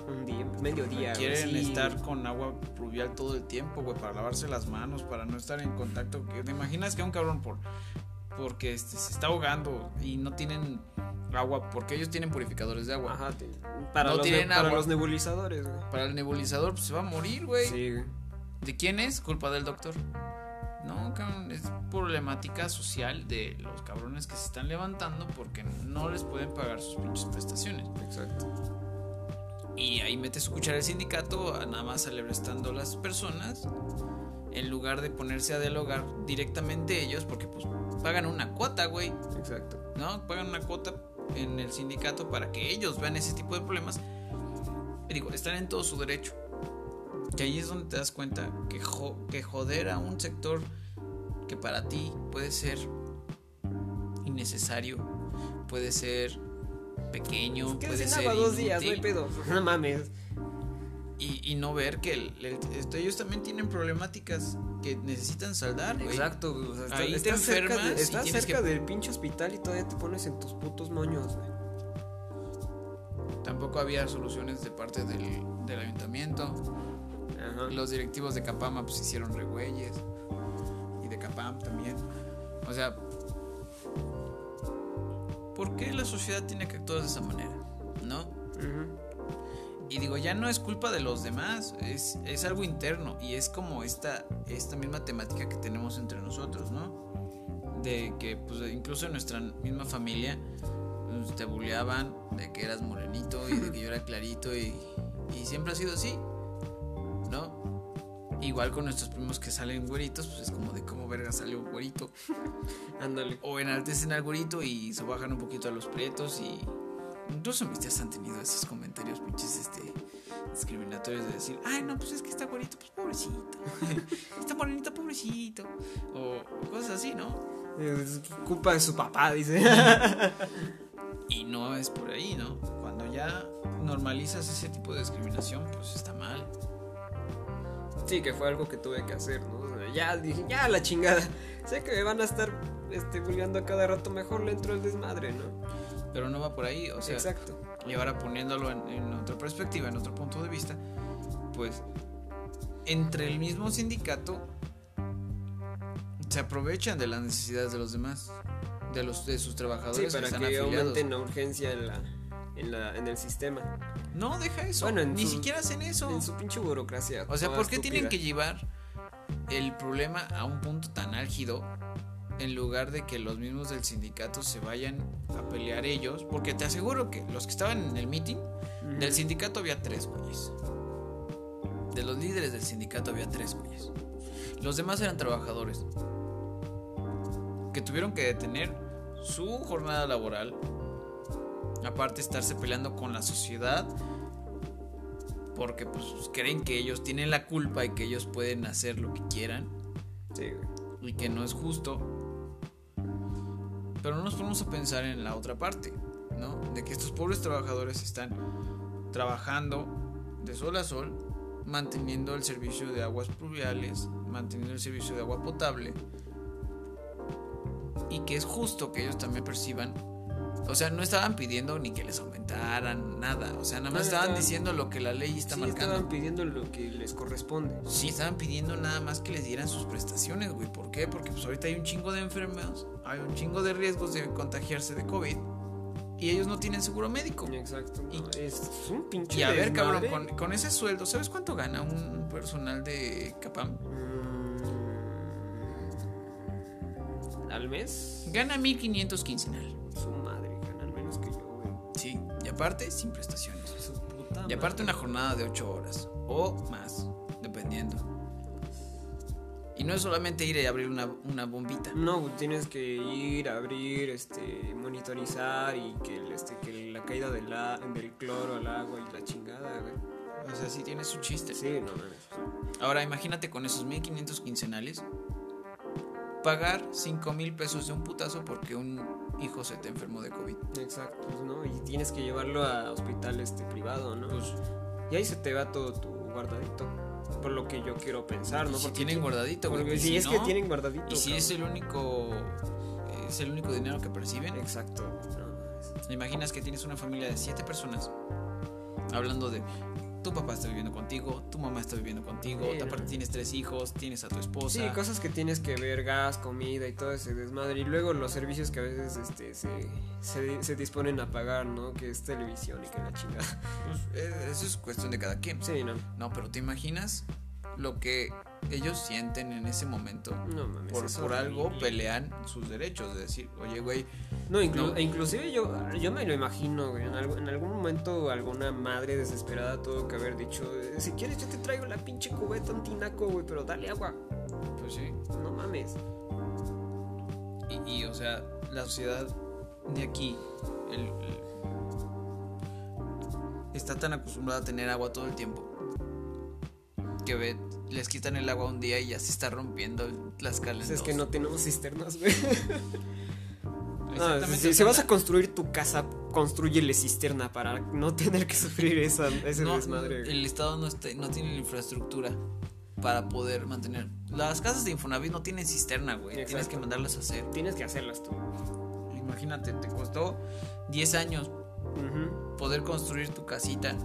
Un día, medio día. güey, quieren sí, estar con agua pluvial todo el tiempo, güey, para lavarse las manos, para no estar en contacto. ¿Te imaginas que un cabrón por porque este, se está ahogando y no tienen agua porque ellos tienen purificadores de agua? Ajá, para, No los, tienen para agua. los nebulizadores, güey. Para el nebulizador pues, se va a morir, güey. Sí, güey. ¿De quién es? Culpa del doctor. No, cabrón, es problemática social de los cabrones que se están levantando porque no les pueden pagar sus pinches prestaciones. Exacto. Y ahí mete su cuchara el sindicato, nada más alebrestando a las personas, en lugar de ponerse a dialogar directamente ellos, porque pues pagan una cuota, güey, Exacto. ¿no? Pagan una cuota en el sindicato para que ellos vean ese tipo de problemas. Y digo, están en todo su derecho. Y ahí es donde te das cuenta que, jo- que joder a un sector que para ti puede ser innecesario, puede ser pequeño, Que puede ser agua dos días, no hay inútil, pedo. No mames. Y, y no ver que el- el- esto- ellos también tienen problemáticas que necesitan saldar, güey. Exacto, güey. O sea, está- Ahí te estás cerca, enfermas de- y estás tienes cerca que- del pinche hospital y todavía te pones en tus putos moños, güey. Tampoco había soluciones de parte del, del ayuntamiento. Ajá. Los directivos de Capama pues hicieron regüeyes. Y de Capam también. O sea, ¿por qué la sociedad tiene que actuar de esa manera? ¿No? Ujú. Y digo, ya no es culpa de los demás, es, es algo interno y es como esta, esta misma temática que tenemos entre nosotros, ¿no? De que pues incluso en nuestra misma familia pues, te bulleaban de que eras morenito y de que yo era clarito y, y siempre ha sido así, ¿no? Igual con nuestros primos que salen güeritos, pues es como de cómo verga salió un güerito. Ándale. O enaltecen al güerito y se bajan un poquito a los prietos y incluso mis tías han tenido esos comentarios pinches este discriminatorios de decir, ay no, pues es que está güerito, pues pobrecito. está morenito, pobrecito. O, o cosas así, ¿no? Es culpa de su papá, dice. Y no es por ahí, ¿no? Cuando ya normalizas ese tipo de discriminación, pues está mal. Sí, que fue algo que tuve que hacer, ¿no? O sea, ya dije, ya la chingada. Sé que me van a estar este, bulleando a cada rato, mejor le entro el desmadre, ¿no? Pero no va por ahí, o sea, Exacto. y ahora poniéndolo en, en otra perspectiva, en otro punto de vista, pues entre el mismo sindicato se aprovechan de las necesidades de los demás, de los de sus Sí, trabajadores que para están que afiliados. aumenten la urgencia en, la, en, la, en el sistema. No, deja eso. Bueno, en ni su- siquiera hacen eso. En su pinche burocracia. O sea, ¿por qué tienen que llevar el problema a un punto tan álgido en lugar de que los mismos del sindicato se vayan a pelear ellos? Porque te aseguro que los que estaban en el meeting del sindicato había tres güeyes. De los líderes del sindicato había tres güeyes. Los demás eran trabajadores que tuvieron que detener su jornada laboral. Aparte estarse peleando con la sociedad porque pues creen que ellos tienen la culpa y que ellos pueden hacer lo que quieran Sí, güey. y que no es justo. Pero no nos ponemos a pensar en la otra parte, ¿no? De que estos pobres trabajadores están trabajando de sol a sol, manteniendo el servicio de aguas pluviales, manteniendo el servicio de agua potable, y que es justo que ellos también perciban. O sea, no estaban pidiendo ni que les aumentaran nada, o sea, nada más estaban estaban- diciendo lo que la ley está Sí, marcando. estaban pidiendo lo que les corresponde. Sí, estaban pidiendo nada más que les dieran sus prestaciones, güey. ¿Por qué? Porque pues ahorita hay un chingo de enfermos, hay un chingo de riesgos de contagiarse de COVID. y ellos no tienen seguro médico. Exacto. no, Y- es un pinche. Y a ver, cabrón, con, con ese sueldo, ¿sabes cuánto gana un personal de Capam? Mm, ¿Al mes? Gana 1500 quincenal. Su madre, y aparte sin prestaciones. Y aparte una jornada de 8 horas o más, dependiendo. Y no es solamente ir y abrir una, una bombita. No, tienes que ir, abrir, este, monitorizar y que, el, este, que la caída del, a- del cloro al agua y la chingada, güey. O sea, sí tiene su chiste. Sí, no mames. Ahora imagínate con esos 1500 quincenales pagar 5 mil pesos de un putazo porque un hijo se te enfermó de COVID. Exacto, ¿no? Y tienes que llevarlo a hospital este privado, ¿no? Pues y ahí se te va todo tu guardadito. Por lo que yo quiero pensar, ¿no? si Porque tienen ti- guardadito, güey. porque y si es que no, tienen guardadito. Y si cabrón. es el único es el único dinero que perciben, Exacto. ¿te imaginas que tienes una familia de 7 personas hablando de tu papá está viviendo contigo, tu mamá está viviendo contigo, Sí, no. aparte tienes tres hijos, tienes a tu Sí, esposa. cosas que tienes que ver, gas, comida y todo ese desmadre. Y luego los servicios que a veces este, se, se, se disponen a pagar, ¿no? Que es televisión y que la chingada. Pues, eh, eso es cuestión de cada quien. Sí, no. No, pero te imaginas lo que ellos sienten en ese momento. No mames. Por, por algo horrible. pelean sus derechos, de decir, oye, güey, No, inclu- No. e inclusive yo, yo me lo imagino, güey. En, algo- en algún momento alguna madre desesperada tuvo que haber dicho, "Eh, si quieres yo te traigo la pinche cubeta un tinaco, güey, pero dale agua. pues sí. No mames. Y, y, o sea, la sociedad de aquí el- el- está tan acostumbrada a tener agua todo el tiempo que ve, les quitan el agua un día y ya se está rompiendo las calas. es que no tenemos cisternas, güey. No, si, si vas a construir tu casa, construyele cisterna para no tener que sufrir esa, ese No, desmadre. güey. el Estado no, está- no tiene la infraestructura para poder mantener. Las casas de Infonavit no tienen cisterna, güey. Tienes que mandarlas a hacer. Tienes que hacerlas tú. Imagínate, te costó 10 años poder construir tu casita.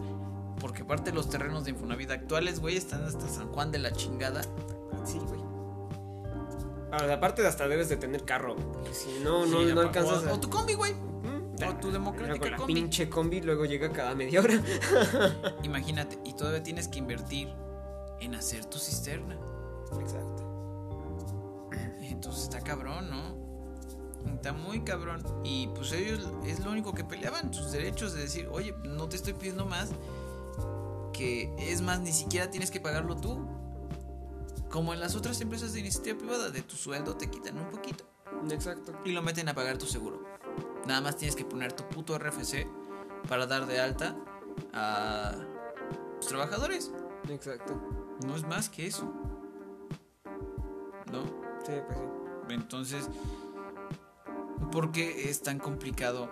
Porque aparte los terrenos de Infonavit actuales, güey, están hasta San Juan de la chingada. Sí, güey. Ahora, aparte de hasta debes de tener carro, porque si no, no, Sí, no o- alcanzas a... O tu combi, güey. Mm, o tu democrática luego la combi. pinche combi luego llega cada media hora. Imagínate, y todavía tienes que invertir en hacer tu cisterna. Exacto. Entonces está cabrón, ¿no? Está muy cabrón. Y pues ellos es lo único que peleaban, sus derechos de decir, oye, no te estoy pidiendo más. Que es más, ni siquiera tienes que pagarlo tú. Como en las otras empresas de iniciativa privada, de tu sueldo te quitan un poquito Exacto. y lo meten a pagar tu seguro. Nada más tienes que poner tu puto RFC para dar de alta a los trabajadores. Exacto. No es más que eso. ¿No? Sí, pues sí. Entonces, ¿por qué es tan complicado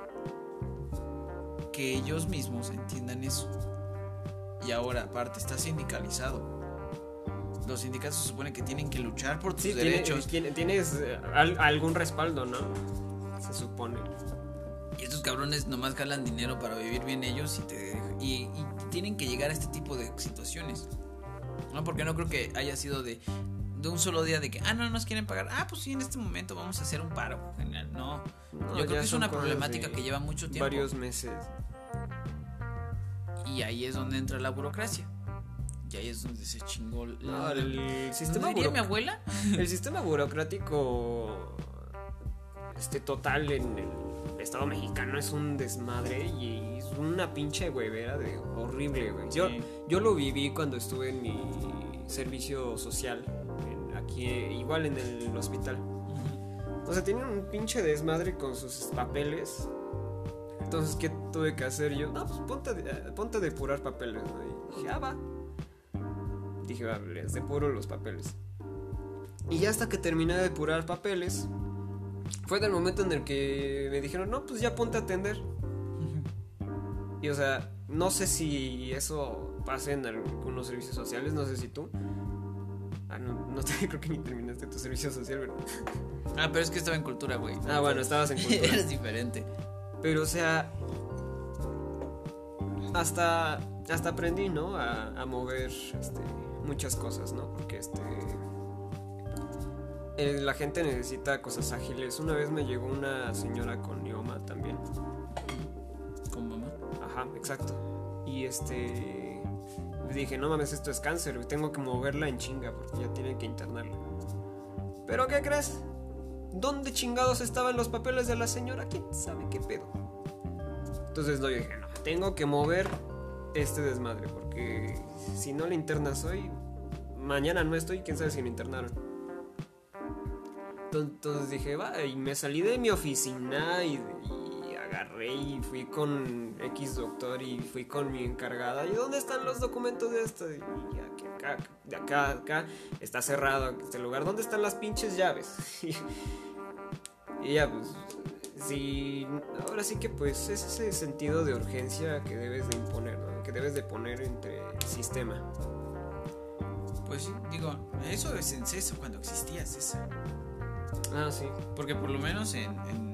que ellos mismos entiendan eso? Y ahora, aparte, está sindicalizado. Los sindicatos se supone que tienen que luchar por tus Sí, derechos. tiene- tienes eh, al- algún respaldo, ¿no? Se supone. Y estos cabrones nomás ganan dinero para vivir bien ellos y, te, y, y tienen que llegar a este tipo de situaciones. No, porque no creo que haya sido de, de un solo día de que, ah, no nos quieren pagar. Ah, pues sí, en este momento vamos a hacer un paro. No, No, yo creo que es una problemática que lleva mucho tiempo. Varios meses. Y ahí es donde entra la burocracia. Y ahí es donde se chingó la- el ¿No sistema diría mi abuela? El sistema burocrático este total en el Estado mexicano es un desmadre y es una pinche huevera de horrible, güey. Yo, Sí. yo lo viví cuando estuve en mi servicio social, en- aquí, igual en el hospital. O sea, tenían un pinche desmadre con sus papeles. Entonces, ¿qué tuve que hacer yo? No, pues ponte, a- ponte a depurar papeles, ¿no? Y dije, ah, va. Dije, va, les depuro los papeles. Y ya hasta que terminé de depurar papeles, fue del momento en el que me dijeron, no, pues ya ponte a atender. Y o sea, no sé si eso pasa en algunos servicios sociales, no sé si tú. Ah, no, no te creo que ni terminaste tu servicio social, ¿verdad? Ah, pero es que estaba en cultura, güey. Ah, bueno, estabas en cultura. Eres diferente. Pero, o sea, hasta, hasta aprendí, ¿no? A, a mover este, muchas cosas, ¿no? Porque este, eh, la gente necesita cosas ágiles. Una vez me llegó una señora con mioma también. Ajá, exacto. Y este. Dije, no mames, esto es cáncer, tengo que moverla en chinga porque ya tienen que internarla. ¿Pero qué crees? ¿Dónde chingados estaban los papeles de la señora? ¿Quién sabe qué pedo? Entonces yo dije, no, tengo que mover este desmadre porque si no la internas hoy, mañana no estoy, quién sabe si me internaron. Entonces dije, va, y me salí de mi oficina y, y y fui con X doctor y fui con mi encargada. ¿Y dónde están los documentos de esto? Y aquí, acá, de acá, acá, está cerrado este lugar. ¿Dónde están las pinches llaves? y ya, pues, sí, ahora sí que pues es ese sentido de urgencia que debes de imponer, ¿no? que debes de poner entre el sistema. Pues sí, digo, eso es en CESO cuando existía CESO. Ah, sí. Porque por lo menos en, en,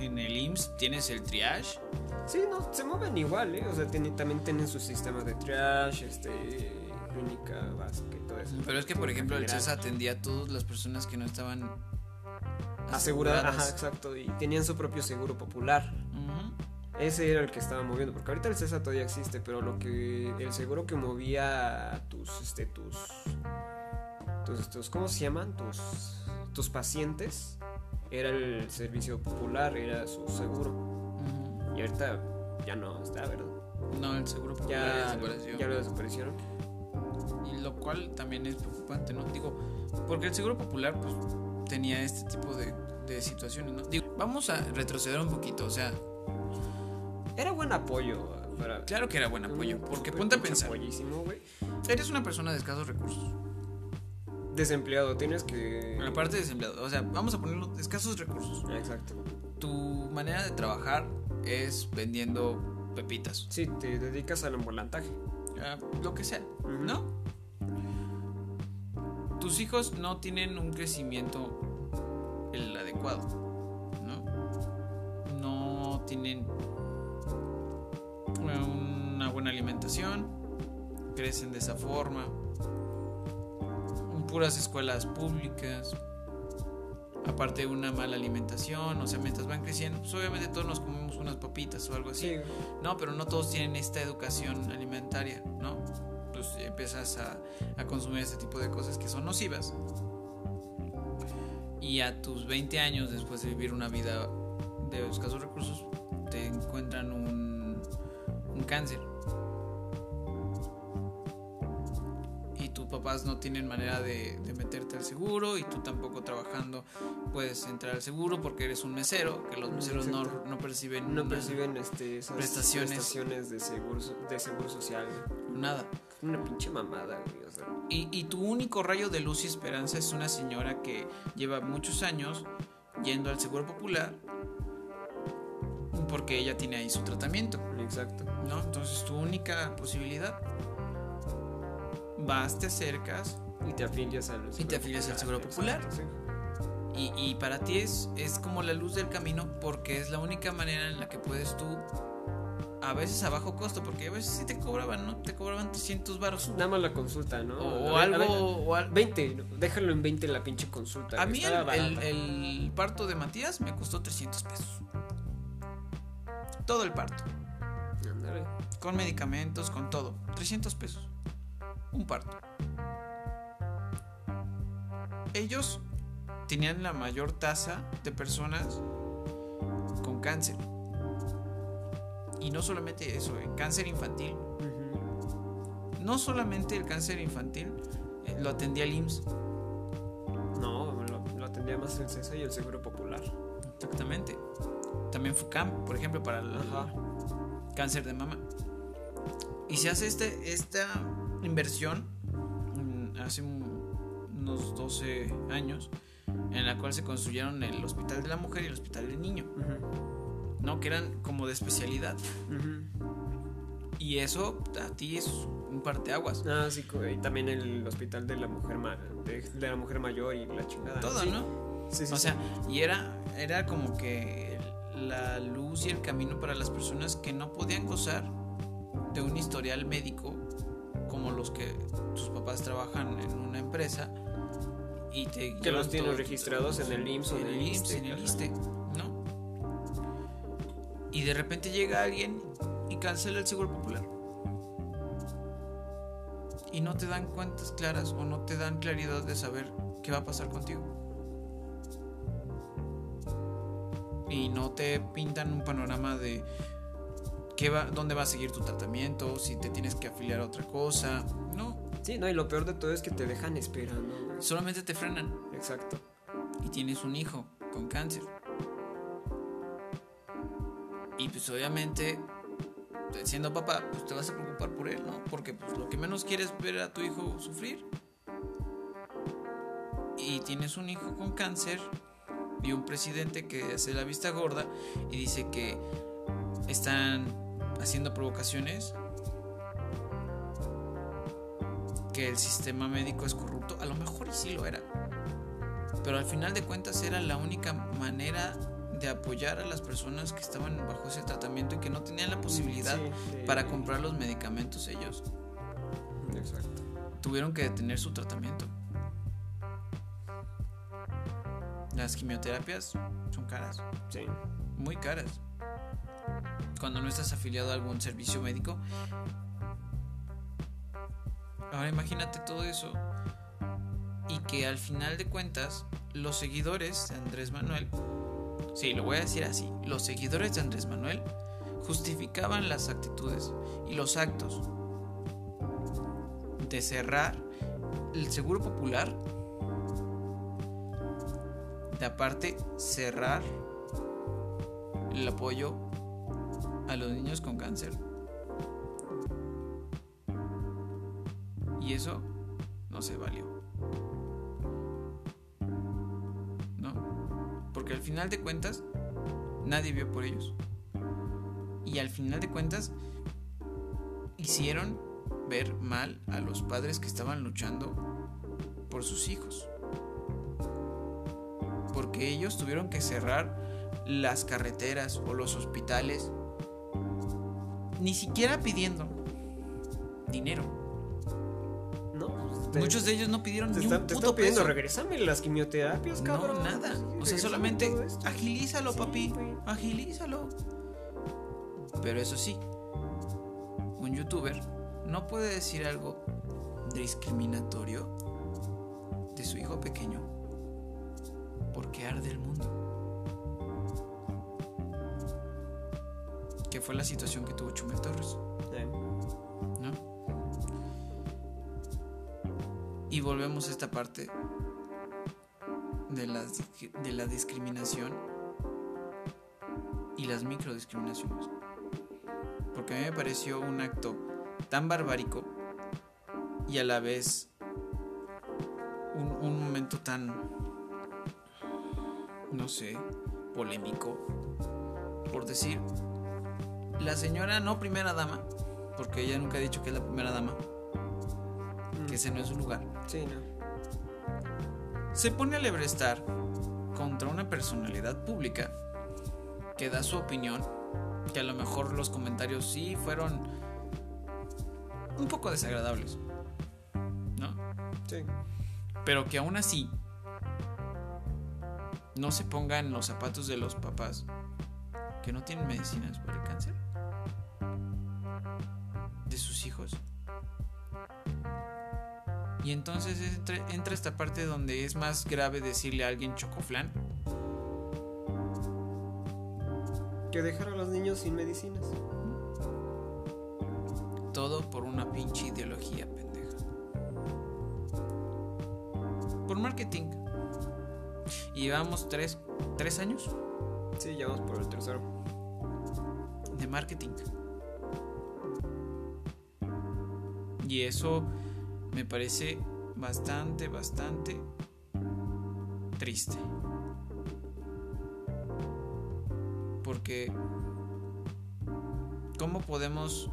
en el IMSS tienes el triage. Sí, no, se mueven igual, ¿eh? O sea, también tienen su sistema de triage, este, clínica básica y todo eso. Pero es que, por ejemplo, el. CESA atendía a todas las personas que no estaban Asegurada, aseguradas. ajá, exacto, y tenían su propio seguro popular. Ese era el que estaba moviendo, porque ahorita el CESA todavía existe, pero lo que el seguro que movía tus este tus tus, tus ¿cómo se llaman? tus tus pacientes era el servicio popular, era su seguro. Y ahorita ya no está, ¿verdad? No, el seguro popular Ya, desapareció. ya lo desaparecieron. Y lo cual también es preocupante, ¿no? Digo, porque el seguro popular, pues, tenía este tipo de, de situaciones, ¿no? Digo, vamos a retroceder un poquito, o sea, Era buen apoyo para claro que era buen apoyo, porque ponte a pensar, eres una persona de escasos recursos, Desempleado, tienes que aparte de desempleado, o sea, vamos a ponerlo escasos recursos. Exacto. Tu manera de trabajar es vendiendo pepitas, Sí, te dedicas al ambulantaje. ah, lo que sea. ¿no? Tus hijos no tienen un crecimiento el adecuado, ¿no? No tienen una buena alimentación, crecen de esa forma, puras escuelas públicas, aparte de una mala alimentación, o sea, mientras van creciendo, pues obviamente todos nos comemos unas papitas o algo así. Sí, No, pero no todos tienen esta educación alimentaria, ¿no? Pues empiezas a, a consumir este tipo de cosas que son nocivas. Y a tus 20 años, después de vivir una vida de escasos recursos, te encuentran un, un cáncer. Papás no tienen manera de, de meterte al seguro y tú tampoco trabajando puedes entrar al seguro porque eres un mesero, que los meseros no, no perciben no perciben este, esas prestaciones. prestaciones de seguro, de seguro social. nada. Una pinche mamada, güey. O sea, Y, y tu único rayo de luz y esperanza es una señora que lleva muchos años yendo al Seguro Popular porque ella tiene ahí su tratamiento, exacto. ¿no? Entonces tu única posibilidad, vas, te acercas Y te afilias al Y te afilias al Seguro Popular. y, y para ti es, es como la luz del camino porque es la única manera en la que puedes tú, a veces a bajo costo, porque a veces sí te cobraban, ¿no? Te cobraban 300 baros. Nada más la consulta, ¿no? O, ver, algo... o al- 20, no, déjalo en 20 la pinche consulta. A mí el, el- parto de Matías me costó 300 pesos. Todo el parto. Ándale. Con medicamentos, con todo. 300 pesos. Un parto. Ellos tenían la mayor tasa de personas con cáncer. Y no solamente eso, eh, cáncer infantil. No solamente el cáncer infantil eh, lo atendía el IMSS. No, lo, lo atendía más el CESA y el Seguro Popular. Exactamente. También FUCAM, por ejemplo, para el cáncer de mama. Y se hace este, esta inversión hace un- unos 12 años en la cual se construyeron el Hospital de la Mujer y el Hospital del Niño. ¿no? Que eran como de especialidad. Y eso a ti es un parteaguas. Ah, sí, y también el hospital de la mujer ma- de, de la mujer mayor y la chingada. Todo, Sí. ¿no? Sí, sí, O sí. sea, y era, era como que la luz y el camino para las personas que no podían gozar de un historial médico como los que tus papás trabajan en una empresa y te que los tienen registrados en el IMSS o en el IMSS, en el. ISSSTE, ¿no? Y de repente llega alguien y cancela el seguro popular. Y no te dan cuentas claras o no te dan claridad de saber qué va a pasar contigo. Y no te pintan un panorama de qué va, dónde va a seguir tu tratamiento, si te tienes que afiliar a otra cosa. No. Sí, no, y lo peor de todo es que te dejan esperando. Solamente te frenan. Exacto. Y tienes un hijo con cáncer. Y pues obviamente, siendo papá, pues te vas a preocupar por él, ¿no? Porque pues lo que menos quieres es ver a tu hijo sufrir. Y tienes un hijo con cáncer y un presidente que hace la vista gorda y dice que están haciendo provocaciones, que el sistema médico es corrupto, a lo mejor y sí lo era. Pero al final de cuentas era la única manera de apoyar a las personas que estaban bajo ese tratamiento y que no tenían la posibilidad para comprar los medicamentos ellos. Exacto. Tuvieron que detener su tratamiento. Las quimioterapias son caras. Sí. Muy caras. Cuando no estás afiliado a algún servicio médico. Ahora imagínate todo eso. Y que al final de cuentas, los seguidores de Andrés Manuel sí, lo voy a decir así, los seguidores de Andrés Manuel justificaban las actitudes y los actos de cerrar el seguro popular, de aparte cerrar el apoyo a los niños con cáncer. Y eso no se valió. al final de cuentas nadie vio por ellos. Y al final de cuentas hicieron ver mal a los padres que estaban luchando por sus hijos. Porque ellos tuvieron que cerrar las carreteras o los hospitales ni siquiera pidiendo dinero Muchos de ellos no pidieron te ni un te están pidiendo regresarme las quimioterapias, cabrón. No, nada. O sea, solamente agilízalo, papi. Agilízalo. Pero eso sí, un youtuber no puede decir algo discriminatorio de su hijo pequeño porque arde el mundo. Que fue la situación que tuvo Chumel Torres. Y volvemos a esta parte de la, de la discriminación y las microdiscriminaciones. Porque a mí me pareció un acto tan barbárico y a la vez un, un momento tan, no sé, polémico. Por decir, la señora no primera dama, porque ella nunca ha dicho que es la primera dama, que ese no es su lugar. Sí, no. Se pone a lebrestar contra una personalidad pública que da su opinión, que a lo mejor los comentarios sí fueron un poco desagradables. ¿No? Sí. Pero que aún así no se ponga en los zapatos de los papás que no tienen medicinas para el cáncer sus hijos. Y entonces entra, esta parte donde es más grave decirle a alguien chocoflán. Que dejar a los niños sin medicinas. Todo por una pinche ideología pendeja. Por marketing. Y llevamos tres, tres años. Sí, llevamos por el tercero. De marketing. Y eso me parece bastante, bastante triste. Porque, ¿cómo podemos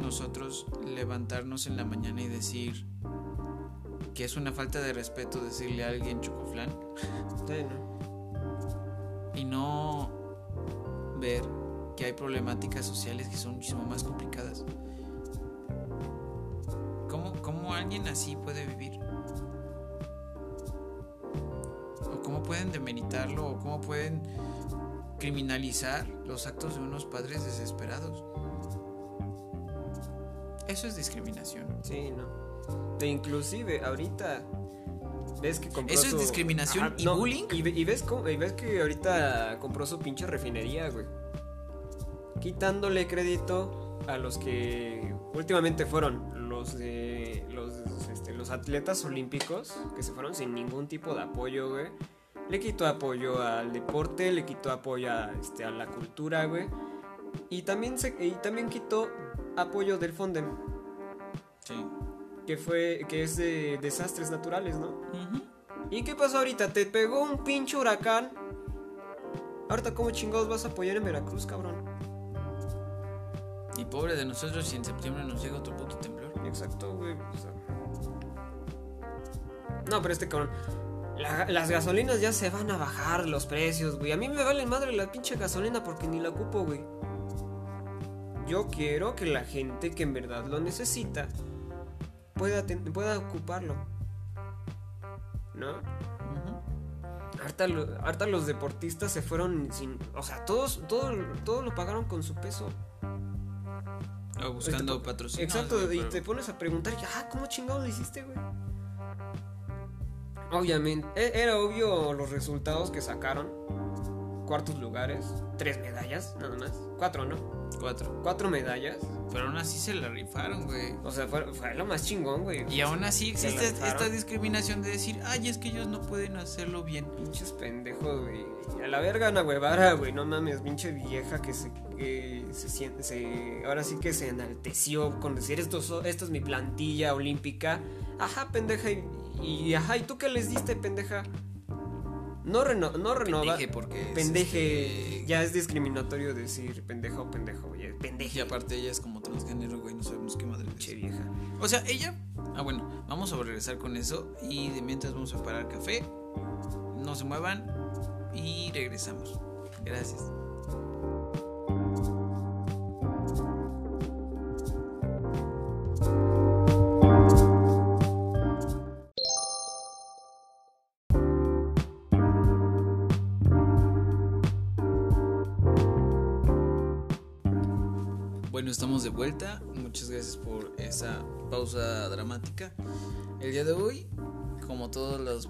nosotros levantarnos en la mañana y decir que es una falta de respeto decirle a alguien chocoflán? Y no ver que hay problemáticas sociales que son muchísimo más complicadas alguien así puede vivir? ¿O cómo pueden demeritarlo? ¿O cómo pueden criminalizar los actos de unos padres desesperados? eso es discriminación. Sí, no. E inclusive ahorita ves que compró ¿Eso es su- discriminación y bullying? Y, ve- y ves cómo- y ves que ahorita compró su pinche refinería, güey. Quitándole crédito a los que últimamente fueron los de los atletas olímpicos que se fueron sin ningún tipo de apoyo, güey. Le quitó apoyo al deporte, le quitó apoyo a, este, a la cultura, güey. Y también se y también quitó apoyo del Fonden, Sí. que fue que es de desastres naturales, ¿no? ¿Y qué pasó ahorita? Te pegó un pinche huracán. Ahorita, ¿cómo chingados vas a apoyar en Veracruz, cabrón? Y pobre de nosotros si en septiembre nos llega otro puto temblor. Exacto, güey. o sea. No, pero este cabrón. la- las gasolinas ya se van a bajar los precios, güey. A mí me vale madre la pinche gasolina porque ni la ocupo, güey. Yo quiero que la gente que en verdad lo necesita pueda, pueda ocuparlo. ¿No? Harta, lo- harta los deportistas se fueron sin. O sea, todos, todo, todo lo pagaron con su peso. O buscando Este, patrocinio. Exacto, y te pones a preguntar, ah, ¿cómo chingados lo hiciste, güey? Obviamente, e- era obvio los resultados que sacaron. Cuartos lugares, tres medallas, nada más. Cuatro, ¿no? Cuatro. Cuatro medallas. Pero aún así se la rifaron, güey. O sea, fue, fue lo más chingón, güey. Y aún así existe esta discriminación de decir, ay, es que ellos no pueden hacerlo bien. Pinches pendejos, güey. A la verga Ana Guevara, güey. No mames, pinche vieja que se, que se siente. Se, ahora sí que se enalteció con decir esto, esto es mi plantilla olímpica. Ajá, pendeja. Y, y ajá, ¿y tú qué les diste, pendeja? No, reno, no renova. Pendeje, porque es, Pendeje. este, Ya es discriminatorio decir pendeja o pendejo, güey. Y Pendeje. aparte ella es como transgénero, güey, no sabemos qué madre es. vieja. O sea, ella... Ah, bueno, vamos a regresar con eso y de mientras vamos a parar café. No se muevan y regresamos. Gracias. Bueno, estamos de vuelta. Muchas gracias por esa pausa dramática. El día de hoy, como todos los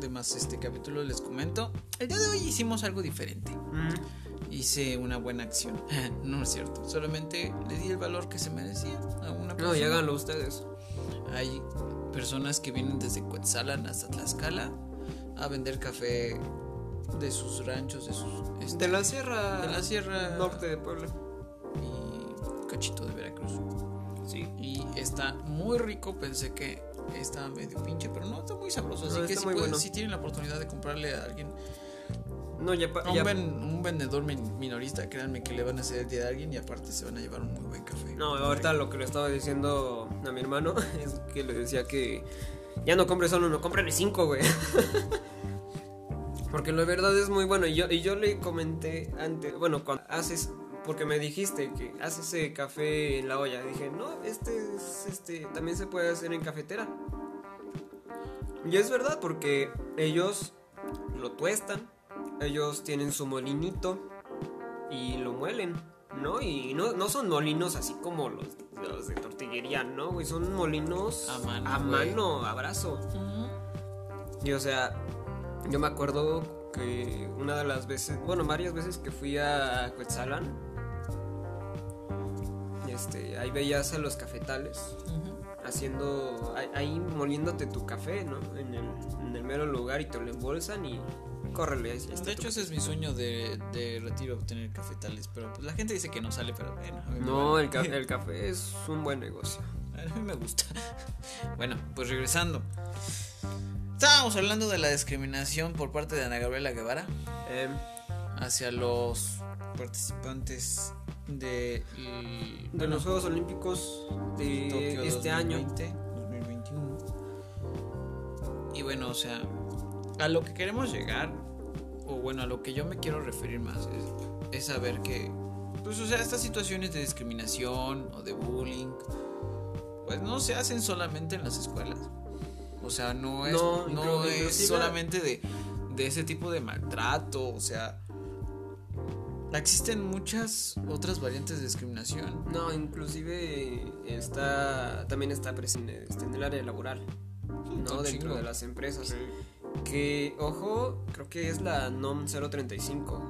demás este capítulo les comento, el día de hoy hicimos algo diferente. Mm, Hice una buena acción. no es cierto. Solamente le di el valor que se merecía a una No, persona. y háganlo ustedes. Hay personas que vienen desde Cuetzalan hasta Tlaxcala a vender café de sus ranchos, de sus este, De la sierra. de la sierra norte de Puebla. Cachito de Veracruz. Sí. Y está muy rico, pensé que estaba medio pinche, pero no, está muy sabroso. Así No, que está si, pueden- bueno. si tienen la oportunidad de comprarle a alguien, No, ya, a un, ya- ven- un vendedor min- minorista, créanme que le van a hacer el día de alguien y aparte se van a llevar un muy buen café. No, ahorita lo que le estaba diciendo a mi hermano es que le decía que ya no compre solo uno, cómprale cinco, güey. Porque la verdad es muy bueno. Y yo, y yo le comenté antes, bueno, cuando haces, porque me dijiste que haces ese café en la olla. Dije, no, este, es- este también se puede hacer en cafetera. Y es verdad, porque ellos lo tuestan, ellos tienen su molinito y lo muelen, ¿no? Y no, no son molinos así como los, los de tortillería, ¿no? Güey, son molinos A mano, a. Ujú. Y o sea, yo me acuerdo que una de las veces, bueno, varias veces que fui a Cuetzalan, este, ahí veías a los cafetales haciendo, ahí, moliéndote tu café, ¿no? En el, en el mero lugar y te lo embolsan y córrele. ahí está De hecho, ese es mi sueño de, de retiro, obtener cafetales. Pero pues la gente dice que no sale, pero bueno. No, vale. el, ca- el café es un buen negocio. A mí me gusta. Bueno, pues regresando. Estábamos hablando de la discriminación por parte de Ana Gabriela Guevara Em, hacia los participantes de, de los Juegos Olímpicos de Tokio este año. 2020, 2021. Y bueno, o sea, a lo que queremos llegar, o bueno, a lo que yo me quiero referir más, es, es saber que, pues, o sea, estas situaciones de discriminación o de bullying, pues no se hacen solamente en las escuelas. O sea, no es, No, no, es solamente de, de ese tipo de maltrato, o sea, Existen muchas otras variantes de discriminación. No, inclusive está también está presente este, en el área laboral, no Un dentro chingo. de las empresas. Que, ojo, creo que es la NOM 035,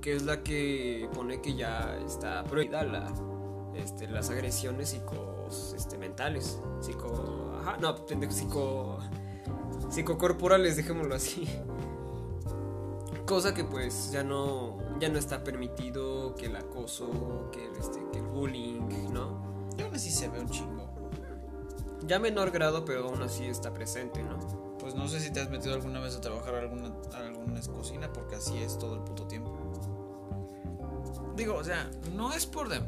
que es la que pone que ya está prohibida la, este, las agresiones psicos, este, mentales, psico, ajá, no, pendejo, psico, psicocorporales, dejémoslo así. Cosa que pues ya no, ya no está permitido, que el acoso, que el, este, que el bullying, ¿no? Y aún así se ve un chingo. Ya menor grado, pero aún así está presente, ¿no? Pues no sé si te has metido alguna vez a trabajar a alguna, alguna cocina, porque así es todo el puto tiempo. Digo, o sea, no es por dem.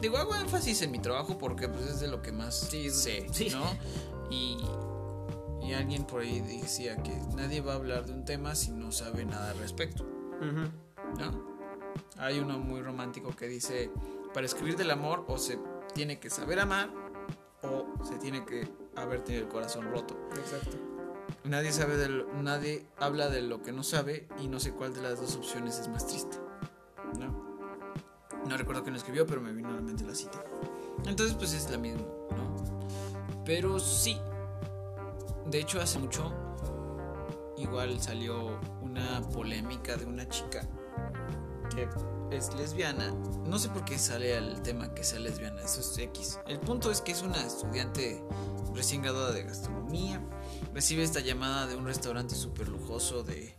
Digo, hago énfasis en mi trabajo porque pues es de lo que más Sí, sé, sí. ¿no? Y, y alguien por ahí decía que nadie va a hablar de un tema si no sabe nada al respecto, ¿no? Hay uno muy romántico que dice, para escribir del amor o se tiene que saber amar o se tiene que haber tenido el corazón roto. Exacto. Nadie sabe de lo- nadie habla de lo que no sabe y no sé cuál de las dos opciones es más triste. No. No recuerdo quién lo escribió, pero me vino a la mente la cita. Entonces, pues es la misma, ¿no? Pero sí. De hecho, hace mucho igual salió una polémica de una chica que es lesbiana. No sé por qué sale el tema que sea lesbiana, eso es X. El punto es que es una estudiante recién graduada de gastronomía. Recibe esta llamada de un restaurante súper lujoso de.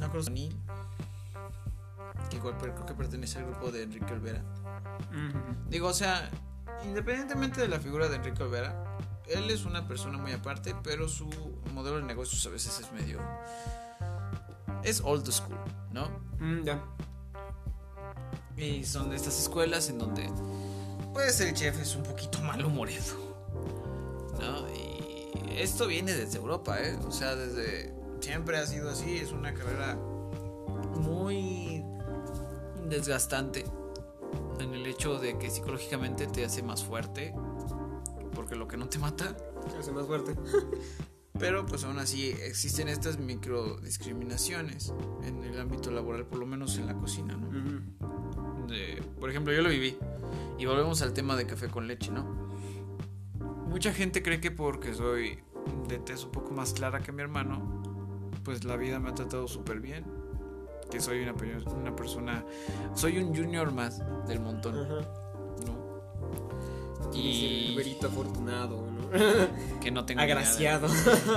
No creo que igual creo que pertenece al grupo de Enrique Olvera. Digo, o sea, independientemente de la figura de Enrique Olvera, él es una persona muy aparte, pero su modelo de negocios a veces es medio. Es old school, ¿no? Mm, ya. Y son de estas escuelas en donde, pues, el chef es un poquito malhumorado, ¿no? Y esto viene desde Europa, ¿eh? O sea, desde. Siempre ha sido así, es una carrera muy desgastante en el hecho de que psicológicamente te hace más fuerte, porque lo que no te mata Se hace más fuerte. pero pues aún así existen estas microdiscriminaciones en el ámbito laboral, por lo menos en la cocina, ¿no? De- por ejemplo, yo lo viví. Y volvemos al tema de café con leche, ¿no? Mucha gente cree que porque soy de tez un poco más clara que mi hermano, pues la vida me ha tratado súper bien. Que soy una, pe- una persona. Soy un junior más del montón. ¿no? Y el afortunado, ¿no? Que no tengo de- Agraciado.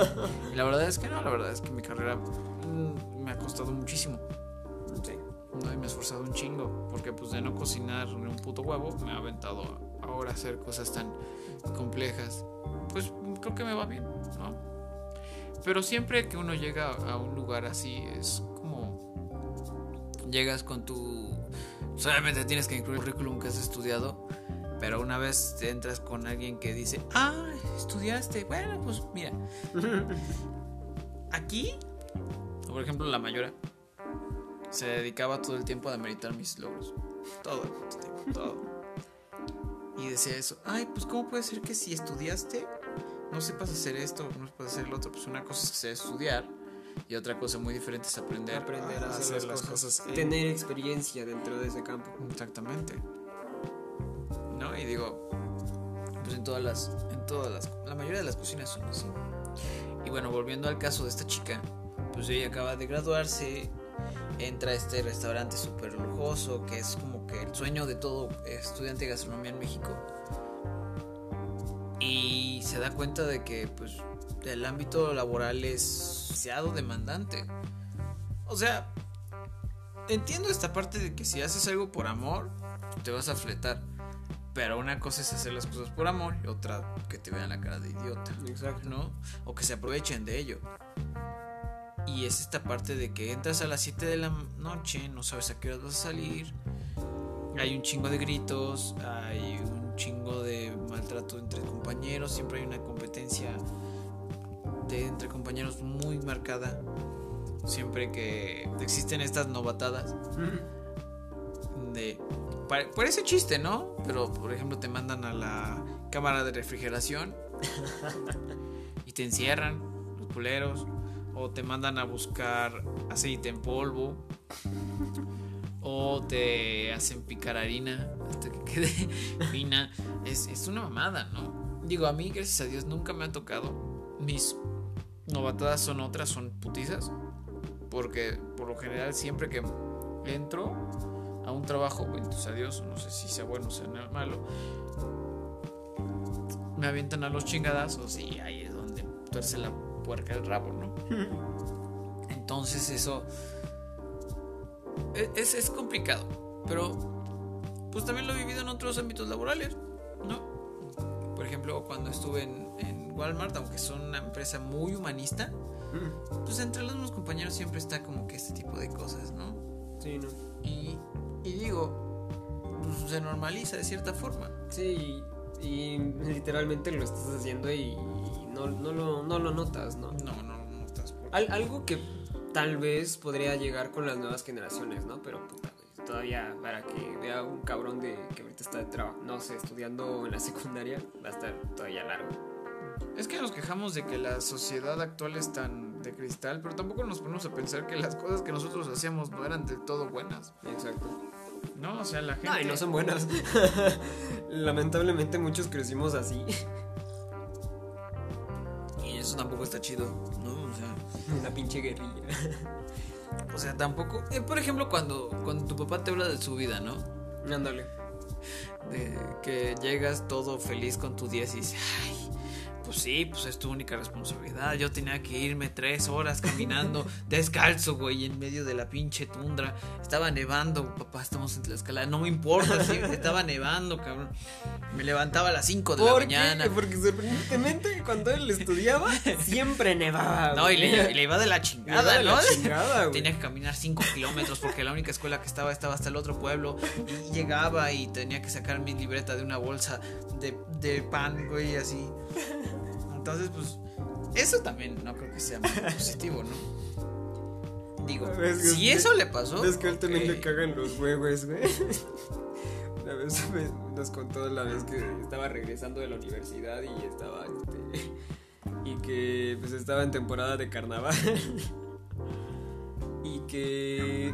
La verdad es que no, la verdad es que mi carrera mm, me ha costado muchísimo. Sí. No, y me he esforzado un chingo. Porque pues de no cocinar ni un puto huevo, me ha aventado ahora a hacer cosas tan complejas. Pues creo que me va bien, ¿no? Pero siempre que uno llega a un lugar así, es como... Llegas con tu... Solamente tienes que incluir el currículum que has estudiado. Pero una vez te entras con alguien que dice, ah, estudiaste. Bueno, pues mira. Aquí, por ejemplo, la mayora se dedicaba todo el tiempo a demeritar mis logros. Todo todo. Y decía eso, ay, pues ¿cómo puede ser que si estudiaste no sepas hacer esto, no sepas hacer lo otro? Pues una cosa es que sea estudiar y otra cosa muy diferente es aprender, Aprender a hacer, las cosas. en- Tener experiencia dentro de ese campo. Exactamente. ¿No? Y digo, pues en todas las, en todas las, la mayoría de las cocinas son así. Y bueno, volviendo al caso de esta chica, pues ella acaba de graduarse, entra a este restaurante súper lujoso, que es como que el sueño de todo estudiante de gastronomía en México. Y se da cuenta de que, pues, el ámbito laboral es demasiado demandante. O sea, entiendo esta parte de que si haces algo por amor, te vas a fletar. Pero una cosa es hacer las cosas por amor y otra que te vean la cara de idiota, Exacto. ¿no? O que se aprovechen de ello. Y es esta parte de que entras a las 7 de la noche, no sabes a qué hora vas a salir. Hay un chingo de gritos, hay un chingo de maltrato entre compañeros, siempre hay una competencia de entre compañeros muy marcada. Siempre que existen estas novatadas de parece chiste, ¿no? Pero por ejemplo te mandan a la cámara de refrigeración y te encierran los culeros o te mandan a buscar aceite en polvo O te hacen picar harina hasta que quede fina. Es, es una mamada, ¿no? Digo, a mí, gracias a Dios, nunca me ha tocado. Mis novatadas son otras, son putizas. Porque por lo general, siempre que entro a un trabajo, benditos a Dios, no sé si sea bueno o sea malo, me avientan a los chingadazos y ahí es donde tuerce la puerca el rabo, ¿no? Entonces eso e, es, es complicado, pero pues también lo he vivido en otros ámbitos laborales, ¿no? Por ejemplo, cuando estuve en, en Walmart, aunque son una empresa muy humanista, pues entre los mismos compañeros siempre está como que este tipo de cosas, ¿no? Sí, ¿no? Y, y digo, pues se normaliza de cierta forma. Sí, y literalmente lo estás haciendo y no, no, lo, no lo notas, ¿no? No, no lo notas. por- Al- algo que tal vez podría llegar con las nuevas generaciones, ¿no? Pero puta, güey, todavía para que vea un cabrón de que ahorita está de trabajo, no sé, estudiando en la secundaria, va a estar todavía largo. Es que nos quejamos de que la sociedad actual es tan de cristal, pero tampoco nos ponemos a pensar que las cosas que nosotros hacíamos no eran del todo buenas. Exacto. No, o sea, la gente. Ay, no son buenas. Lamentablemente muchos crecimos así. Y eso tampoco está chido, ¿no? O sea. Una pinche guerrilla. O sea, tampoco. eh, por ejemplo, cuando, cuando tu papá te habla de su vida, ¿no? Ándale. De que llegas todo feliz con tu 10 y dices, ay, pues sí, pues es tu única responsabilidad. Yo tenía que irme tres horas caminando descalzo, güey, en medio de la pinche tundra. Estaba nevando, papá, estamos en Tlaxcala. No me importa, sí, estaba nevando, cabrón. Me levantaba a las 5 de la ¿Por mañana. qué? Porque sorprendentemente cuando él estudiaba siempre nevaba. No, y le, y le iba de la chingada, de ¿no? la chingada. Tenía que caminar 5 kilómetros porque la única escuela que estaba estaba hasta el otro pueblo. Y llegaba y tenía que sacar mi libreta de una bolsa de, de pan, güey, así. Entonces, pues, eso también no creo que sea muy positivo, ¿no? Digo, ¿Ves que- si eso le pasó. Es que él también ok. le cagan los huevos, güey. Una vez me- nos contó la vez que estaba regresando de la universidad y estaba este, y que pues estaba en temporada de carnaval y que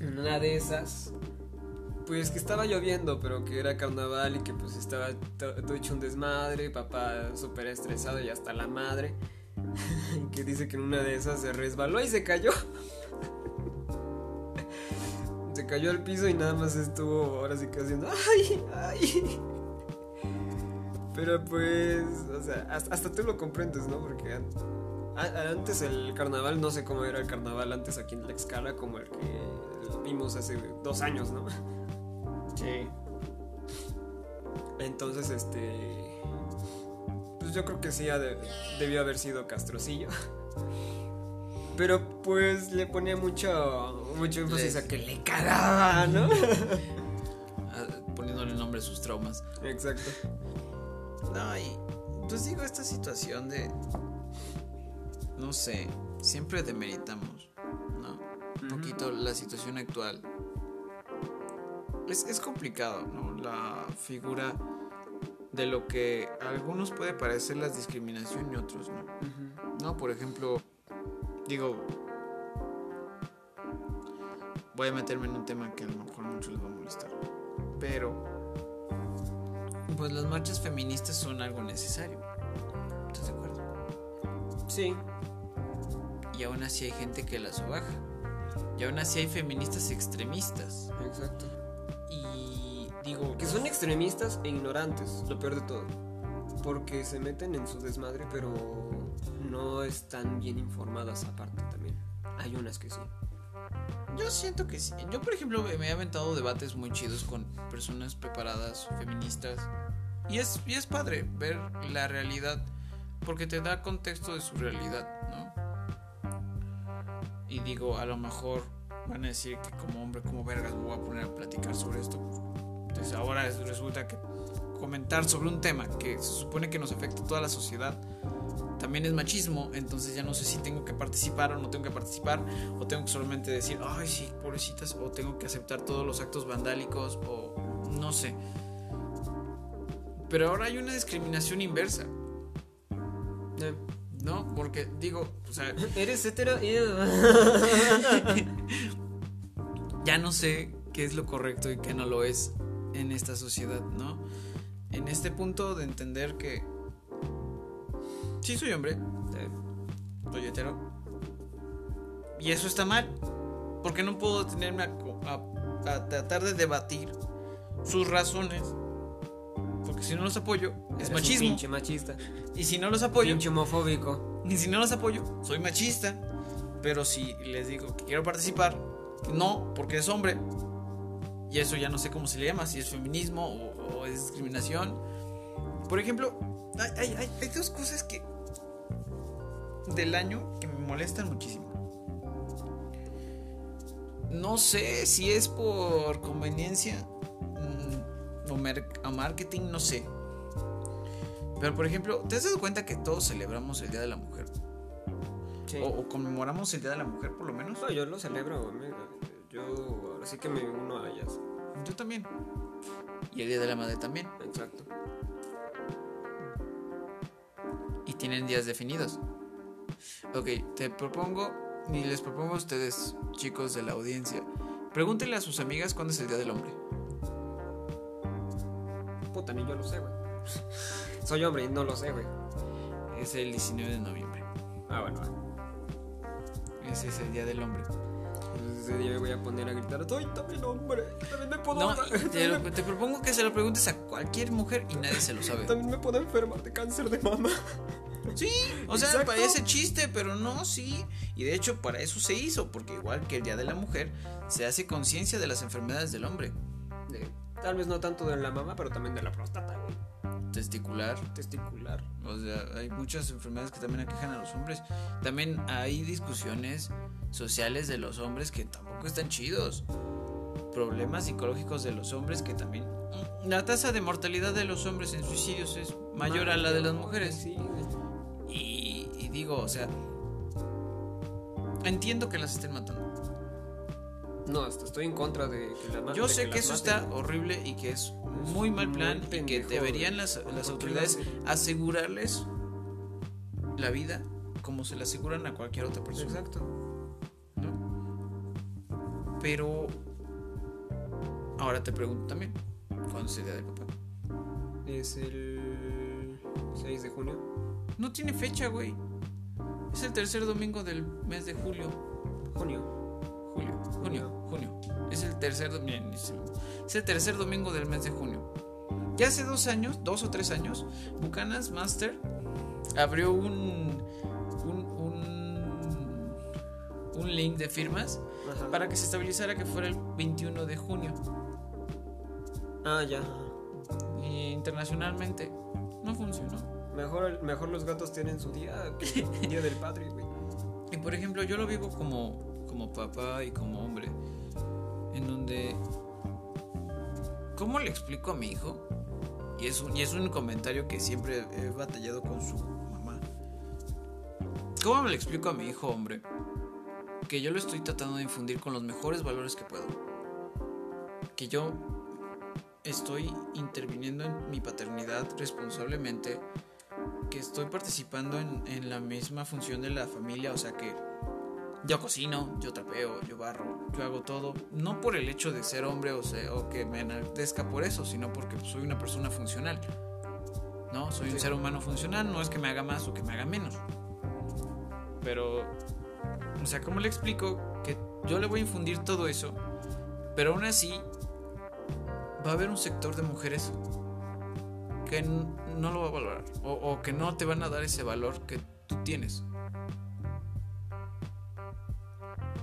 en una de esas pues que estaba lloviendo pero que era carnaval y que pues estaba to- todo hecho un desmadre papá súper estresado y hasta la madre que dice que en una de esas se resbaló y se cayó se cayó al piso y nada más estuvo ahora sí que haciendo ay, ay. Pero pues, o sea, hasta, hasta tú lo comprendes, ¿no? Porque antes el carnaval, no sé cómo era el carnaval antes aquí en Tlaxcala, como el que vimos hace dos años, ¿no? Sí. Entonces, este. Pues yo creo que sí de- debió haber sido Castrocillo. Pero pues le ponía mucho, mucho énfasis Les- a que le cagaba, ¿no? Ah, Poniéndole nombre a sus traumas. Exacto. No, y pues digo, esta situación de. No sé, siempre demeritamos, ¿no? Un poquito la situación actual. Es, es complicado, ¿no? La figura de lo que a algunos puede parecer la discriminación y otros no. No, por ejemplo, digo, voy a meterme en un tema que a lo mejor muchos les va a molestar, pero pues las marchas feministas son algo necesario. ¿Estás de acuerdo? Sí. Y aún así hay gente que las baja. Y aún así hay feministas extremistas. Exacto. Digo, Que son extremistas e ignorantes, lo peor de todo. Porque se meten en su desmadre, pero no están bien informadas aparte también. Hay unas que sí. Yo siento que sí. Yo, por ejemplo, me he aventado debates muy chidos con personas preparadas, feministas. Y es, y es padre ver la realidad, porque te da contexto de su realidad, ¿no? Y digo, a lo mejor van a decir que como hombre, como vergas, me voy a poner a platicar sobre esto. Entonces ahora es- resulta que comentar sobre un tema que se supone que nos afecta a toda la sociedad también es machismo, entonces ya no sé si tengo que participar o no tengo que participar, o tengo que solamente decir, ay, sí, pobrecitas, o tengo que aceptar todos los actos vandálicos, o no sé. Pero ahora hay una discriminación inversa, Eh, ¿no? Porque digo, o sea, Eres hetero. Ya no sé qué es lo correcto y qué no lo es en esta sociedad, ¿no? En este punto de entender que sí soy hombre, soy hetero, y eso está mal, porque no puedo tenerme a, a tratar de debatir sus razones porque si no los apoyo, es machismo. pinche machista. Y si no los apoyo. Pinche homofóbico. Y si no los apoyo, soy machista. Pero si les digo que quiero participar, no, porque es hombre. Y eso ya no sé cómo se le llama, si es feminismo o, es discriminación. Por ejemplo, hay, hay dos cosas que. del año que me molestan muchísimo. No sé si es por conveniencia o, marketing, no sé. Pero por ejemplo, ¿te has dado cuenta que todos celebramos el Día de la Mujer? O, conmemoramos el Día de la Mujer por lo menos. No, yo lo celebro, yo ahora sí que me uno a ellas. Yo también. Y el Día de la Madre también. Exacto. Y tienen días definidos. Ok, te propongo, y les propongo a ustedes, chicos de la audiencia, pregúntenle a sus amigas cuándo es el Día del Hombre puta, ni yo lo sé, güey. Soy hombre y no lo sé, güey. Es el 19 de noviembre. Ah, bueno, Ese es el día del hombre. Ese día me voy a poner a gritar, soy también hombre, también me puedo... No, te, propongo que se lo preguntes a cualquier mujer y nadie se lo sabe. También me puedo enfermar de cáncer de mama. Sí, o sea, parece chiste, pero no, sí. Y de hecho, para eso se hizo, porque igual que el Día de la Mujer, se hace conciencia de las enfermedades del hombre. De Tal vez no tanto de la mama, pero también de la próstata, güey. Testicular. Testicular. O sea, hay muchas enfermedades que también aquejan a los hombres. También hay discusiones sociales de los hombres que tampoco están chidos. Problemas psicológicos de los hombres que también... La tasa de mortalidad de los hombres en suicidios es mayor a la de las mujeres. Sí. Y, y digo, o sea... Entiendo que las estén matando. No, estoy en contra de que la Yo sé que, eso está horrible y que es muy mal plan y que deberían las, las autoridades asegurarles la vida como se la aseguran a cualquier otra persona. Exacto. ¿No? Pero ahora te pregunto también, ¿cuándo es el día del papá? Es el 6 de junio. No tiene fecha, güey. Es el tercer domingo del mes de julio. Junio. Julio, junio, junio. Es el tercer domingo. Es el tercer domingo del mes de junio. Ya hace dos años, dos o tres años, Bucanas Master abrió un un, un, link de firmas para que se estabilizara que fuera el 21 de junio. Ah, ya. Y internacionalmente no funcionó. Mejor, mejor los gatos tienen su día, día del padre, Y por ejemplo, yo lo vivo como como papá y como hombre, en donde, ¿cómo le explico a mi hijo? Y es un, y es un comentario que siempre he batallado con su mamá. ¿Cómo le explico a mi hijo, hombre? Que yo lo estoy tratando de infundir con los mejores valores que puedo. Que yo estoy interviniendo en mi paternidad responsablemente. Que estoy participando en, en la misma función de la familia. O sea que yo cocino, yo trapeo, yo barro, yo hago todo. No por el hecho de ser hombre o, o que me enaltezca por eso, sino porque soy una persona funcional. ¿No? Soy un ser humano funcional, no es que me haga más o que me haga menos. Pero, o sea, ¿cómo le explico que yo le voy a infundir todo eso? Pero aún así, va a haber un sector de mujeres que no lo va a valorar o, o que no te van a dar ese valor que tú tienes.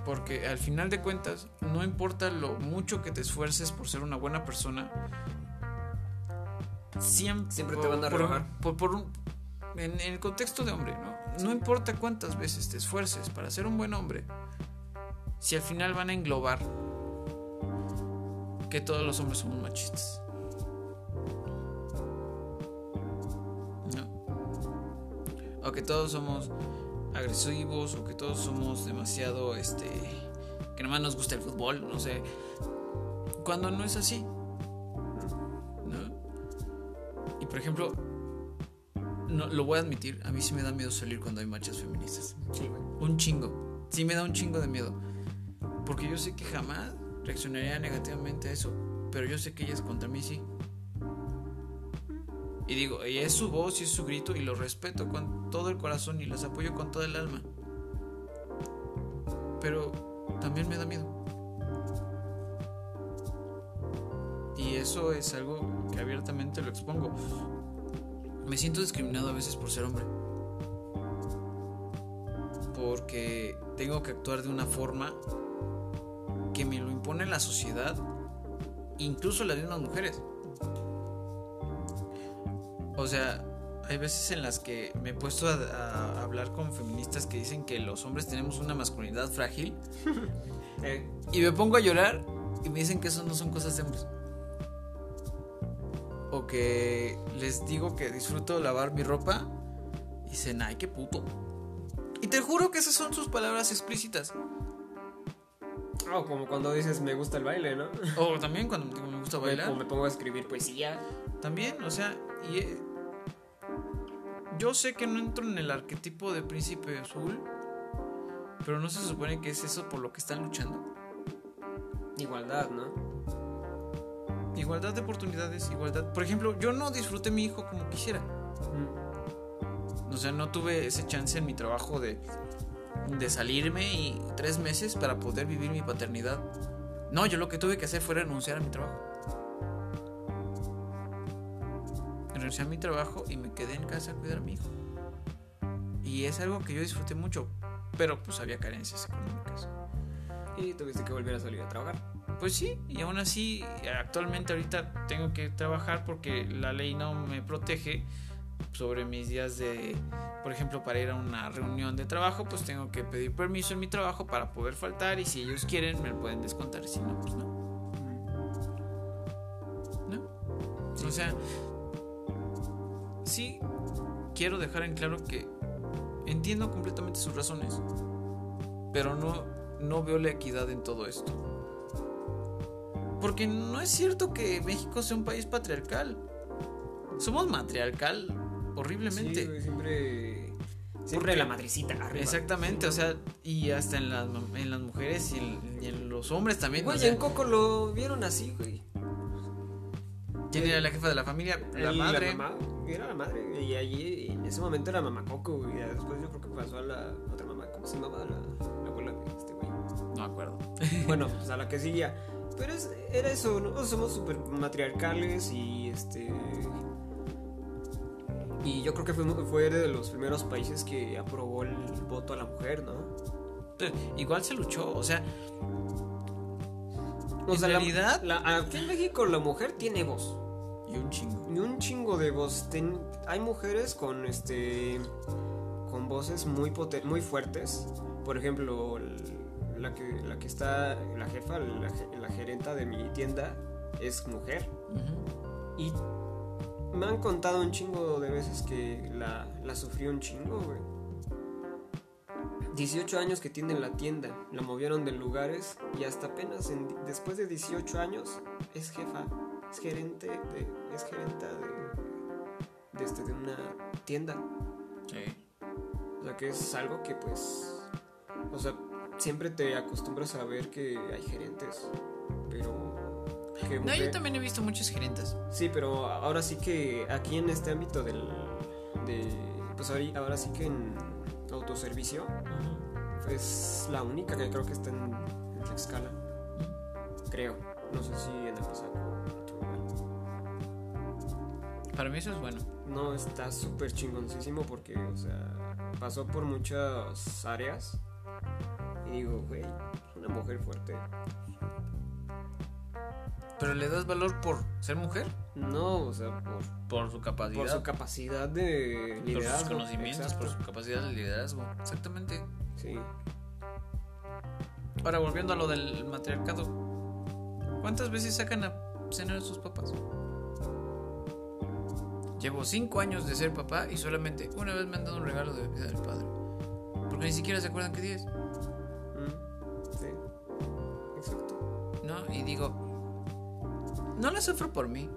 Porque al final de cuentas, no importa lo mucho que te esfuerces por ser una buena persona, siempre, te van a rebajar. Por, en, el contexto de hombre, ¿no? No importa cuántas veces te esfuerces para ser un buen hombre, si al final van a englobar que todos los hombres somos machistas. ¿No? O que todos somos agresivos o que todos somos demasiado, este, que nomás nos gusta el fútbol, no sé. Cuando no es así. ¿No? Y por ejemplo, no, lo voy a admitir, a mí sí me da miedo salir cuando hay marchas feministas. Un chingo. Sí me da un chingo de miedo. Porque yo sé que jamás reaccionaría negativamente a eso, pero yo sé que ellas contra mí sí. Y digo, y es su voz y es su grito y lo respeto con todo el corazón y los apoyo con todo el alma. Pero también me da miedo. Y eso es algo que abiertamente lo expongo. Me siento discriminado a veces por ser hombre. Porque tengo que actuar de una forma que me lo impone la sociedad, incluso las mismas mujeres. O sea, hay veces en las que me he puesto a, hablar con feministas que dicen que los hombres tenemos una masculinidad frágil. Eh, y me pongo a llorar y me dicen que eso no son cosas de hombres. O que les digo que disfruto lavar mi ropa y dicen, ay, qué puto. Y te juro que esas son sus palabras explícitas. O como cuando dices me gusta el baile, ¿no? O también cuando digo me gusta bailar. O me pongo a escribir poesía. También, o sea, y eh, yo sé que no entro en el arquetipo de príncipe azul, pero no se supone que es eso por lo que están luchando. Igualdad, ¿no? Igualdad de oportunidades, igualdad. Por ejemplo, yo no disfruté mi hijo como quisiera. O sea, no tuve ese chance en mi trabajo de, de salirme y tres meses para poder vivir mi paternidad. No, yo lo que tuve que hacer fue renunciar a mi trabajo. Renuncié a mi trabajo y me quedé en casa a cuidar a mi hijo. Y es algo que yo disfruté mucho, pero pues había carencias económicas. Y tuviste que volver a salir a trabajar. Pues sí, y aún así, actualmente ahorita tengo que trabajar porque la ley no me protege sobre mis días de, por ejemplo, para ir a una reunión de trabajo, pues tengo que pedir permiso en mi trabajo para poder faltar y si ellos quieren me lo pueden descontar, si no, pues no. ¿No? O sea, sí quiero dejar en claro que entiendo completamente sus razones, pero no, no veo la equidad en todo esto. Porque no es cierto que México sea un país patriarcal. Somos matriarcal horriblemente. siempre siempre la madrecita Exactamente, o sea, y hasta en las, en las mujeres y en, los hombres también. Güey, en Coco lo vieron así, güey. ¿Quién era la jefa de la familia? La madre. La mamá, era la madre. Y allí, en ese momento era mamá Coco, Y después yo creo que pasó a la otra mamá. ¿Cómo se llamaba la, abuela de este güey? No me acuerdo. Bueno, pues a la que seguía. Pero es, era eso, ¿no? Somos súper matriarcales y este. Y yo creo que fue, fue de los primeros países que aprobó el voto a la mujer, ¿no? Igual se luchó, o sea, o en realidad, aquí en México la mujer tiene voz. Y un chingo. Y un chingo de voz. hay mujeres con este. con voces muy, muy fuertes. Por ejemplo, la que, la que está. la jefa, la, gerenta de mi tienda es mujer. Y me han contado un chingo de veces que la, la sufrió un chingo, güey. 18 años que tiene la tienda, la movieron de lugares y hasta apenas después de 18 años es jefa, es gerente de, es gerenta de, de, este, de una tienda. Sí. O sea que es algo que pues, o sea, siempre te acostumbras a ver que hay gerentes, pero... no, yo también he visto muchos gerentes. Sí, pero ahora sí que aquí en este ámbito del... De, pues ahora sí que en autoservicio es la única que creo que está en, en escala. Creo. No sé si en el pasado Para mí eso es bueno. No, está súper chingoncísimo porque, o sea, pasó por muchas áreas. Y digo, güey, una mujer fuerte. ¿Pero le das valor por ser mujer? No, o sea, por, por su capacidad. Por su capacidad de liderazgo. Por sus conocimientos, por su capacidad de liderazgo. Exactamente. Sí. Ahora, volviendo a lo del matriarcado. ¿Cuántas veces sacan a cenar a sus papás? Llevo cinco años de ser papá y solamente una vez me han dado un regalo de vida del padre. Porque ni siquiera se acuerdan qué día es. Mm, sí. Exacto. ¿No? Y digo, no la sufro por mí.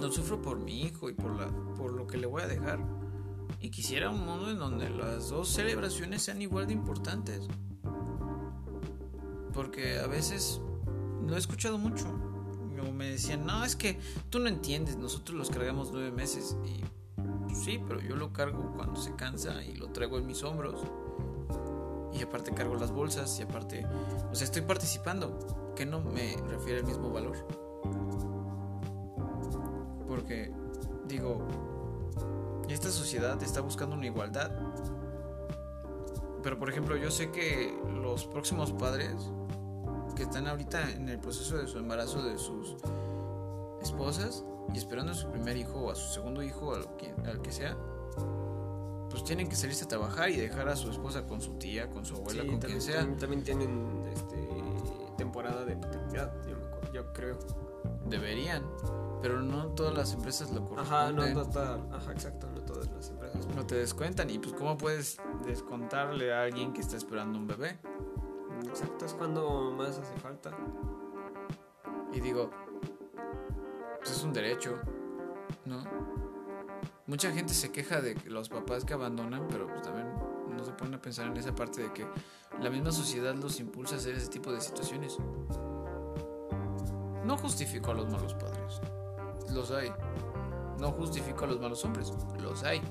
No sufro por mi hijo y por, la, por lo que le voy a dejar. Y quisiera un mundo en donde las dos celebraciones sean igual de importantes. Porque a veces lo he escuchado mucho. Me decían, no, es que tú no entiendes, nosotros los cargamos nueve meses. Y pues, sí, pero yo lo cargo cuando se cansa y lo traigo en mis hombros. Y aparte cargo las bolsas y aparte, o sea, estoy participando, que no me refiere al mismo valor. Porque, digo, esta sociedad está buscando una igualdad. Pero por ejemplo, yo sé que los próximos padres que están ahorita en el proceso de su embarazo de sus esposas y esperando a su primer hijo o a su segundo hijo, al que, al que sea, pues tienen que salirse a trabajar y dejar a su esposa con su tía, con su abuela, con quien sea. También, tienen este, temporada de paternidad, yo, yo, creo. Deberían, pero no todas las empresas lo corresponden. Ajá, no, no, ajá, exacto, no todas las empresas. No te descuentan y pues cómo puedes descontarle a alguien que está esperando un bebé. Exacto, es cuando más hace falta. Y digo, pues es un derecho, ¿no? Mucha gente se queja de los papás que abandonan, pero pues también no se pone a pensar en esa parte de que la misma sociedad los impulsa a hacer ese tipo de situaciones. No justifico a los malos padres, los hay. No justifico a los malos hombres, los hay.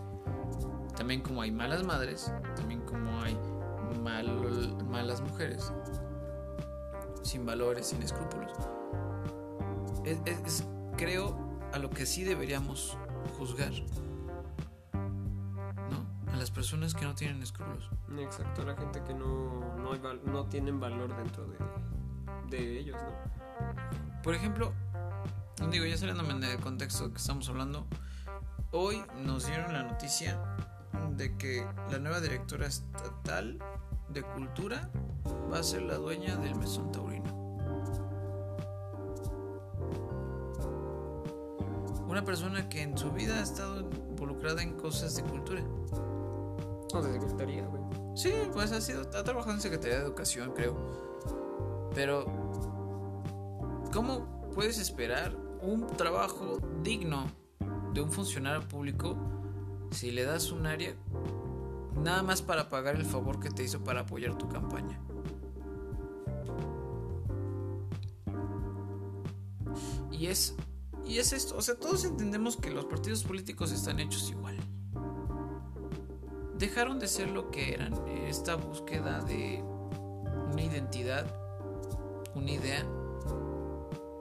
También como hay malas madres, también como hay malas mujeres, sin valores, sin escrúpulos. Es, creo a lo que sí deberíamos juzgar. ¿No? A las personas que no tienen escrúpulos. Exacto, a la gente que no, no, hay no tienen valor dentro de, de ellos, ¿no? Por ejemplo, digo, ya saliéndome del contexto que estamos hablando, hoy nos dieron la noticia de que la nueva directora estatal de cultura va a ser la dueña del mesón taurino. Una persona que en su vida ha estado involucrada en cosas de cultura. O de secretaría, güey. Sí, pues ha sido, ha trabajado en Secretaría de Educación, creo. Pero, ¿cómo puedes esperar un trabajo digno de un funcionario público si le das un área nada más para pagar el favor que te hizo para apoyar tu campaña. Y es y es esto, o sea, todos entendemos que los partidos políticos están hechos igual. Dejaron de ser lo que eran, esta búsqueda de una identidad, una idea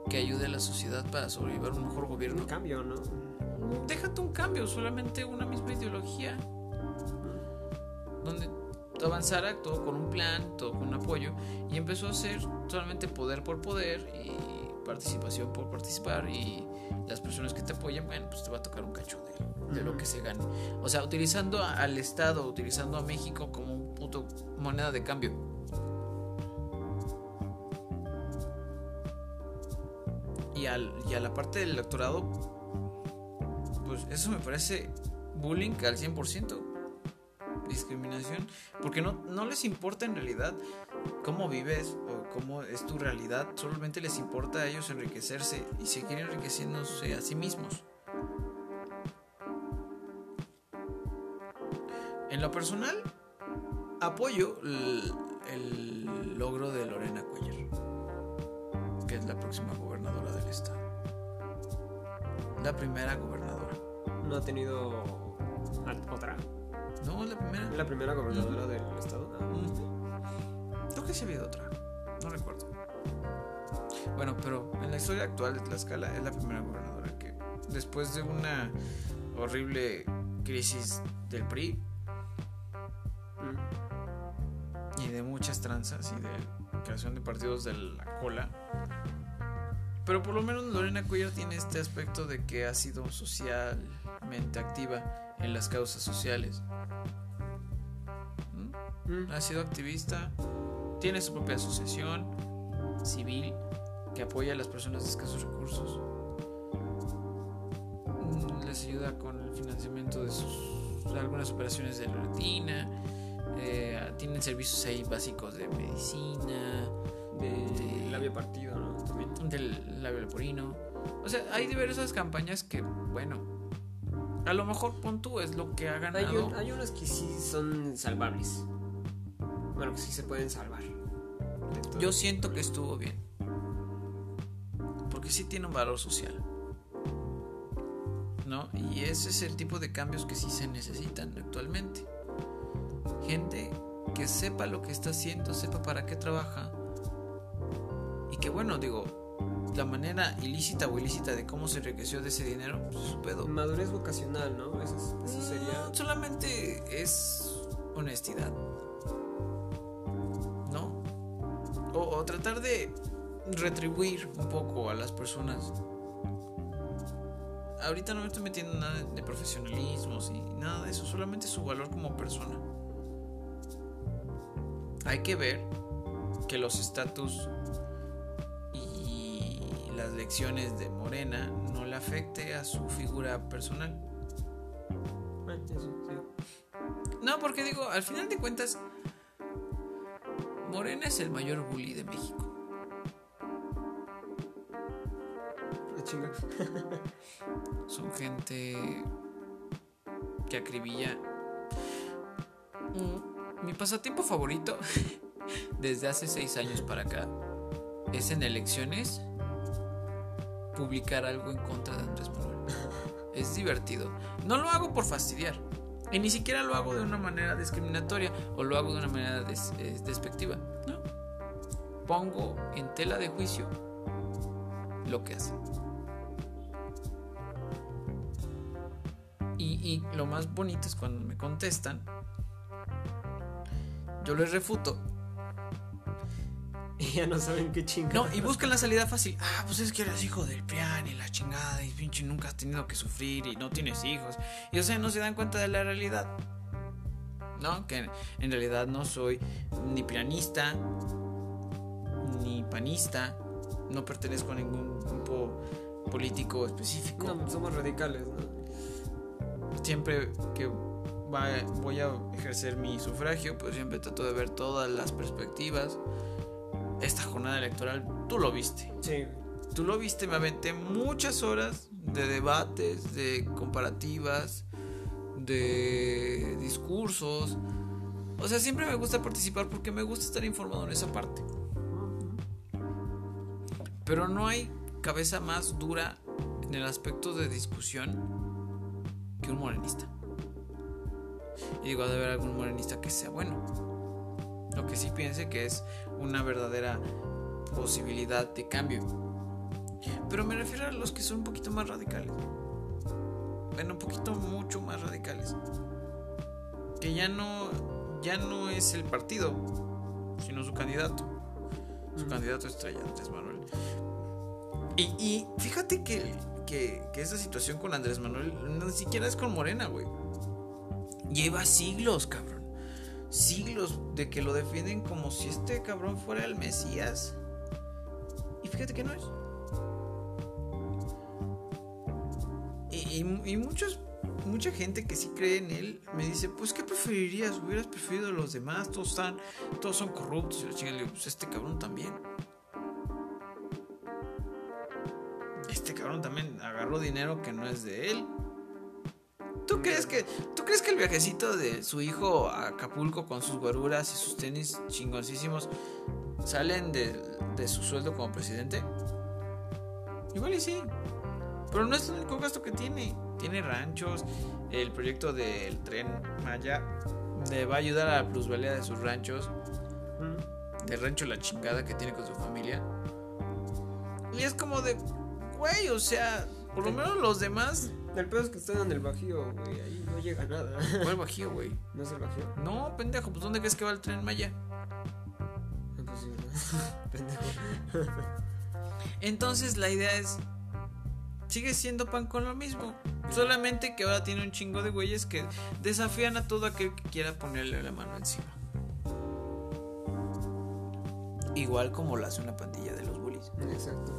que ayude a la sociedad para sobrevivir un mejor gobierno. Un cambio, ¿no? Déjate un cambio, solamente una misma ideología donde avanzara todo con un plan, todo con un apoyo, y empezó a ser solamente poder por poder y participación por participar y las personas que te apoyan, bueno, pues te va a tocar un cacho de, lo que se gane. O sea, utilizando al Estado, utilizando a México como un puto moneda de cambio. Y, al, y a la parte del electorado, pues eso me parece bullying al 100% discriminación, porque no, no les importa en realidad cómo vives o cómo es tu realidad, solamente les importa a ellos enriquecerse y seguir enriqueciéndose a sí mismos. En lo personal, apoyo el, el logro de Lorena Cuellar, que es la próxima gobernadora del estado. La primera gobernadora. ¿No ha tenido otra? No, es la primera. ¿La primera gobernadora del estado? Ah. Creo que sí había otra. No recuerdo. Bueno, pero en la historia actual de Tlaxcala es la primera gobernadora que, después de una horrible crisis del PRI y de muchas tranzas y de creación de partidos de la cola, pero por lo menos Lorena Cuellar tiene este aspecto de que ha sido socialmente activa en las causas sociales. ¿Mm? Ha sido activista, tiene su propia asociación civil que apoya a las personas de escasos recursos. Mm, les ayuda con el financiamiento de sus algunas operaciones de retina. Eh, tienen servicios ahí básicos de medicina, de, labio partido, ¿no? Del labio leporino. O sea, hay diversas campañas que, bueno, a lo mejor pon tú es lo que ha ganado. Hay, hay unas que sí son salvables. Bueno, que sí se pueden salvar. Yo siento que estuvo bien. porque sí tiene un valor social. ¿No? Y ese es el tipo de cambios que sí se necesitan actualmente. Gente que sepa lo que está haciendo, sepa para qué trabaja. Y que bueno, digo, la manera ilícita o ilícita de cómo se enriqueció de ese dinero, pues es su pedo. Madurez vocacional, ¿no? Eso, es- eso sería. No, solamente es honestidad. O, o tratar de retribuir un poco a las personas. Ahorita no me estoy metiendo en nada de profesionalismos y nada de eso, solamente su valor como persona. Hay que ver que los estatus y las lecciones de Morena no le afecte a su figura personal. No, porque digo, al final de cuentas, Morena es el mayor bully de México. Chinga. Son gente que acribilla. Mm, Mi pasatiempo favorito desde hace seis años para acá es en elecciones publicar algo en contra de Andrés Manuel. Es divertido. No lo hago por fastidiar. Y ni siquiera lo hago de una manera discriminatoria o lo hago de una manera eh, despectiva. No. Pongo en tela de juicio lo que hace. Y, y lo más bonito es cuando me contestan, yo les refuto. Y ya no saben qué chinga. No, y buscan la salida fácil. Ah, pues es que eres hijo del PRIAN y la chingada y pinche nunca has tenido que sufrir y no tienes hijos. Y o sea, no se dan cuenta de la realidad. No, que en realidad no soy ni pianista, ni panista, no pertenezco a ningún grupo político específico. No, somos radicales, ¿no? siempre que va- voy a ejercer mi sufragio, pues siempre trato de ver todas las perspectivas. Esta jornada electoral, tú lo viste. Sí. Tú lo viste, me aventé muchas horas de debates, de comparativas, de discursos. O sea, siempre me gusta participar porque me gusta estar informado en esa parte. Pero no hay cabeza más dura en el aspecto de discusión que un morenista. Y digo, ha de haber algún morenista que sea bueno. Lo que sí piense que es una verdadera posibilidad de cambio. Pero me refiero a los que son un poquito más radicales. Bueno, un poquito mucho más radicales. Que ya no, ya no es el partido, sino su candidato. Su Mm. candidato estrella, Andrés Manuel. Y, y fíjate que, que, que esa situación con Andrés Manuel ni siquiera es con Morena, güey. Lleva siglos, cabrón. Siglos de que lo defienden como si este cabrón fuera el Mesías. Y fíjate que no es. Y, y- muchos, mucha gente que sí cree en él me dice, pues ¿qué preferirías? ¿Hubieras preferido a los demás? Todos están, todos son corruptos. Y le digo, pues este cabrón también. Este cabrón también agarró dinero que no es de él. ¿Tú crees que, ¿Tú crees que el viajecito de su hijo a Acapulco con sus guaruras y sus tenis chingoncísimos salen de, de su sueldo como presidente? Igual y sí. Pero no es el único gasto que tiene. Tiene ranchos, el proyecto del tren Maya le va a ayudar a la plusvalía de sus ranchos, Mm. del rancho La Chingada que tiene con su familia. Y es como de, güey, o sea, por lo menos los demás. El pedo es que están en el bajío, güey. Ahí no llega nada. ¿Cuál bajío, güey? ¿No es el bajío? No, pendejo, pues ¿dónde crees que va el tren Maya? Pues sí, ¿no? Pendejo. Entonces la idea es. Sigue siendo pan con lo mismo. Solamente que ahora tiene un chingo de güeyes que desafían a todo aquel que quiera ponerle la mano encima. Igual como lo hace una pandilla de los bullies. Exacto.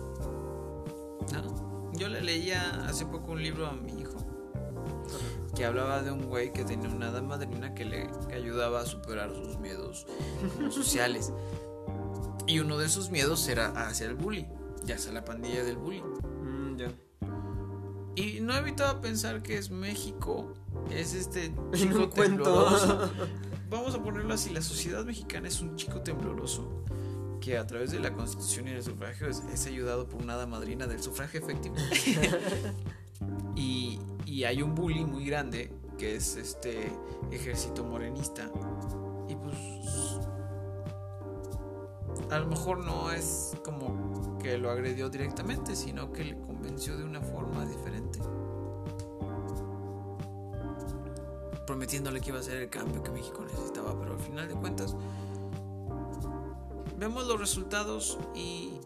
¿no? Yo le leía hace poco un libro a mi hijo que hablaba de un güey que tenía una hada madrina que le que ayudaba a superar sus miedos sociales. Y uno de esos miedos era hacia el bully, ya sea la pandilla del bully. Mm, ya. Y no he evitado pensar que es México, es este chico tembloroso. Vamos a ponerlo así, la sociedad mexicana es un chico tembloroso que a través de la constitución y el sufragio es, es ayudado por una hada madrina del sufragio efectivo. y, y hay un bully muy grande que es este ejército morenista. Y pues a lo mejor no es como que lo agredió directamente, sino que le convenció de una forma diferente. Prometiéndole que iba a ser el cambio que México necesitaba, pero al final de cuentas vemos los resultados y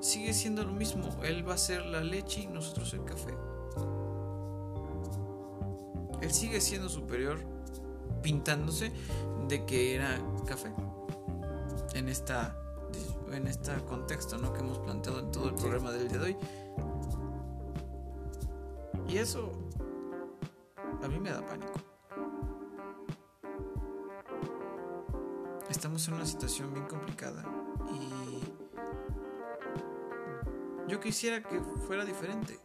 sigue siendo lo mismo. Él va a ser la leche y nosotros el café. Él sigue siendo superior pintándose de que era café. En esta en este contexto ¿no? que hemos planteado en todo el programa del día de hoy. Y eso a mí me da pánico. Estamos en una situación bien complicada y yo quisiera que fuera diferente.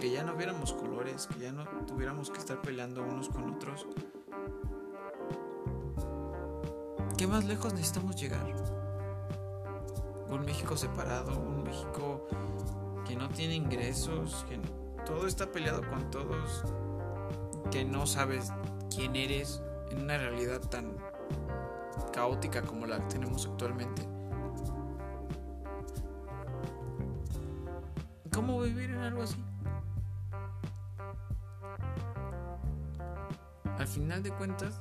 Que ya no viéramos colores, que ya no tuviéramos que estar peleando unos con otros. ¿Qué más lejos necesitamos llegar? Un México separado, un México que no tiene ingresos, que todo está peleado con todos, que no sabes quién eres en una realidad tan caótica como la que tenemos actualmente. ¿Cómo vivir en algo así? Al final de cuentas,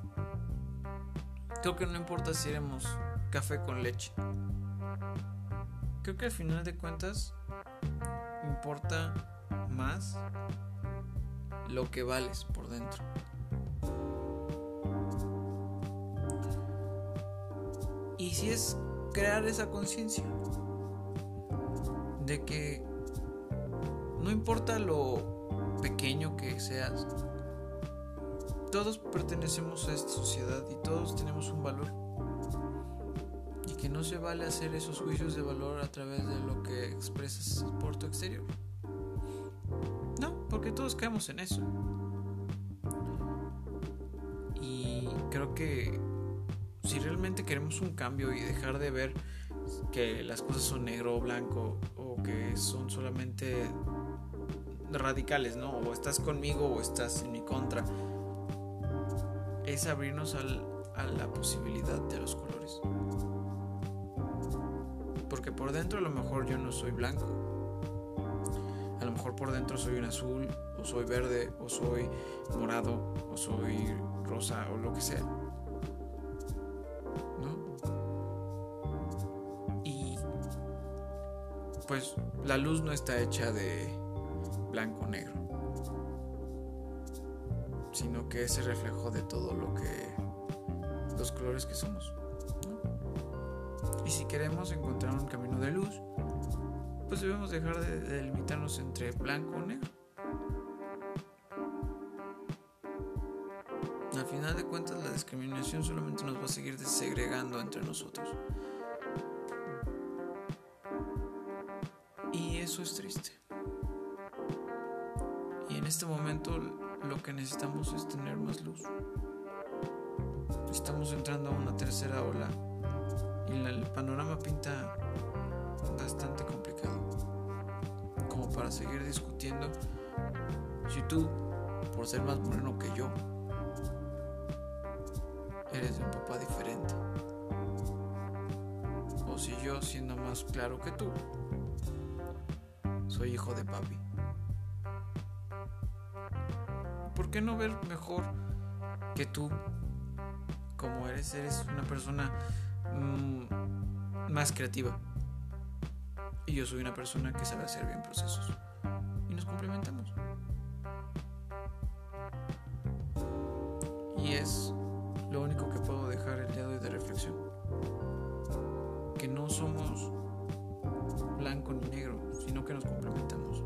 creo que no importa si éramos café con leche. Creo que al final de cuentas importa más lo que vales por dentro. Y si es crear esa conciencia de que no importa lo pequeño que seas, todos pertenecemos a esta sociedad y todos tenemos un valor. Y que no se vale hacer esos juicios de valor a través de lo que expresas por tu exterior. No, porque todos caemos en eso. Y creo que si realmente queremos un cambio y dejar de ver que las cosas son negro o blanco o que son solamente radicales, ¿no? O estás conmigo o estás en mi contra. Es abrirnos al, a la posibilidad de los colores. Porque por dentro a lo mejor yo no soy blanco. A lo mejor por dentro soy un azul, o soy verde, o soy morado, o soy rosa, o lo que sea. Pues la luz no está hecha de blanco o negro, sino que es el reflejo de todo lo que los colores que somos. Y si queremos encontrar un camino de luz, pues debemos dejar de delimitarnos entre blanco o negro. Al final de cuentas, la discriminación solamente nos va a seguir desegregando entre nosotros. Es triste. Y en este momento lo que necesitamos es tener más luz. Estamos entrando a una tercera ola y el panorama pinta bastante complicado. Como para seguir discutiendo si tú, por ser más moreno que yo, eres de un papá diferente. O si yo, siendo más claro que tú, soy hijo de papi. ¿Por qué no ver mejor que tú, como eres, eres una persona mmm, más creativa? Y yo soy una persona que sabe hacer bien procesos. Y nos complementamos. Y es lo único que puedo dejar el día de hoy de reflexión. Que no somos blanco ni negro, que nos complementamos.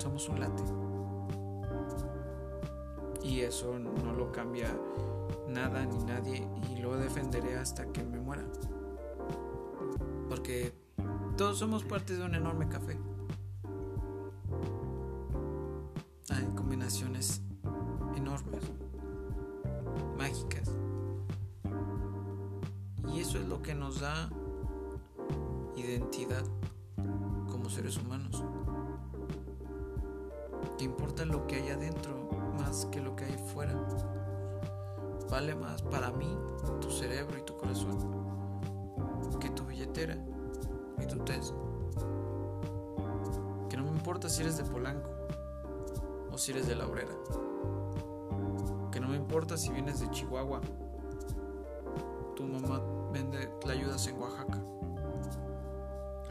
Somos un late. Y eso no lo cambia nada ni nadie y lo defenderé hasta que me muera. Porque todos somos parte de un enorme café. Hay combinaciones enormes, mágicas. eso es lo que nos da identidad seres humanos. Te importa lo que hay adentro más que lo que hay fuera. Vale más para mí tu cerebro y tu corazón que tu billetera y tu test. Que no me importa si eres de Polanco o si eres de la obrera. Que no me importa si vienes de Chihuahua. Tu mamá vende la ayudas en Oaxaca.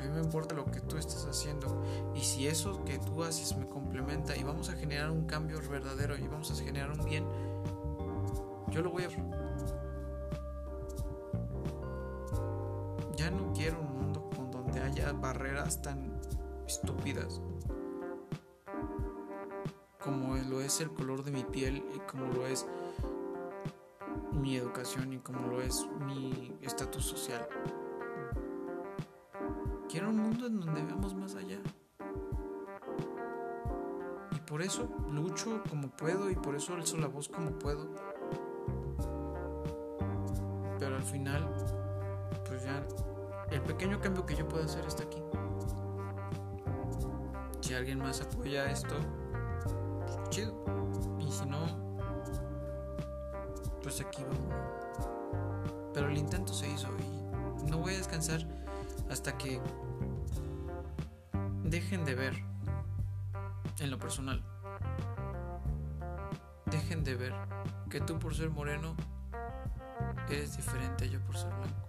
A mí me importa lo que tú estás haciendo. Y si eso que tú haces me complementa y vamos a generar un cambio verdadero y vamos a generar un bien, yo lo voy a... Ya no quiero un mundo con donde haya barreras tan estúpidas como lo es el color de mi piel y como lo es mi educación y como lo es mi estatus social. Quiero un mundo en donde veamos más allá. Y por eso lucho como puedo y por eso alzo la voz como puedo. Pero al final, pues ya, el pequeño cambio que yo puedo hacer está aquí. Si alguien más apoya esto, pues chido. Y si no, pues aquí vamos. Pero el intento se hizo y no voy a descansar hasta que dejen de ver en lo personal. Dejen de ver que tú por ser moreno eres diferente a yo por ser blanco.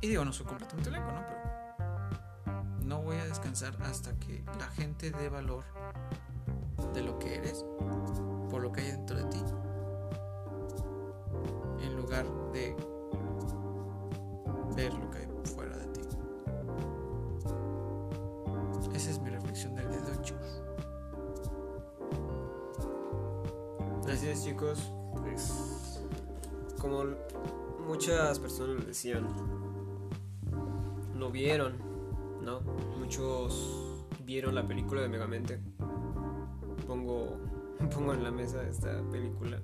Y digo, no soy completamente blanco, ¿no? Pero no voy a descansar hasta que la gente dé valor de lo que eres por lo que hay dentro de ti. La película de Megamente. Pongo, pongo en la mesa esta película.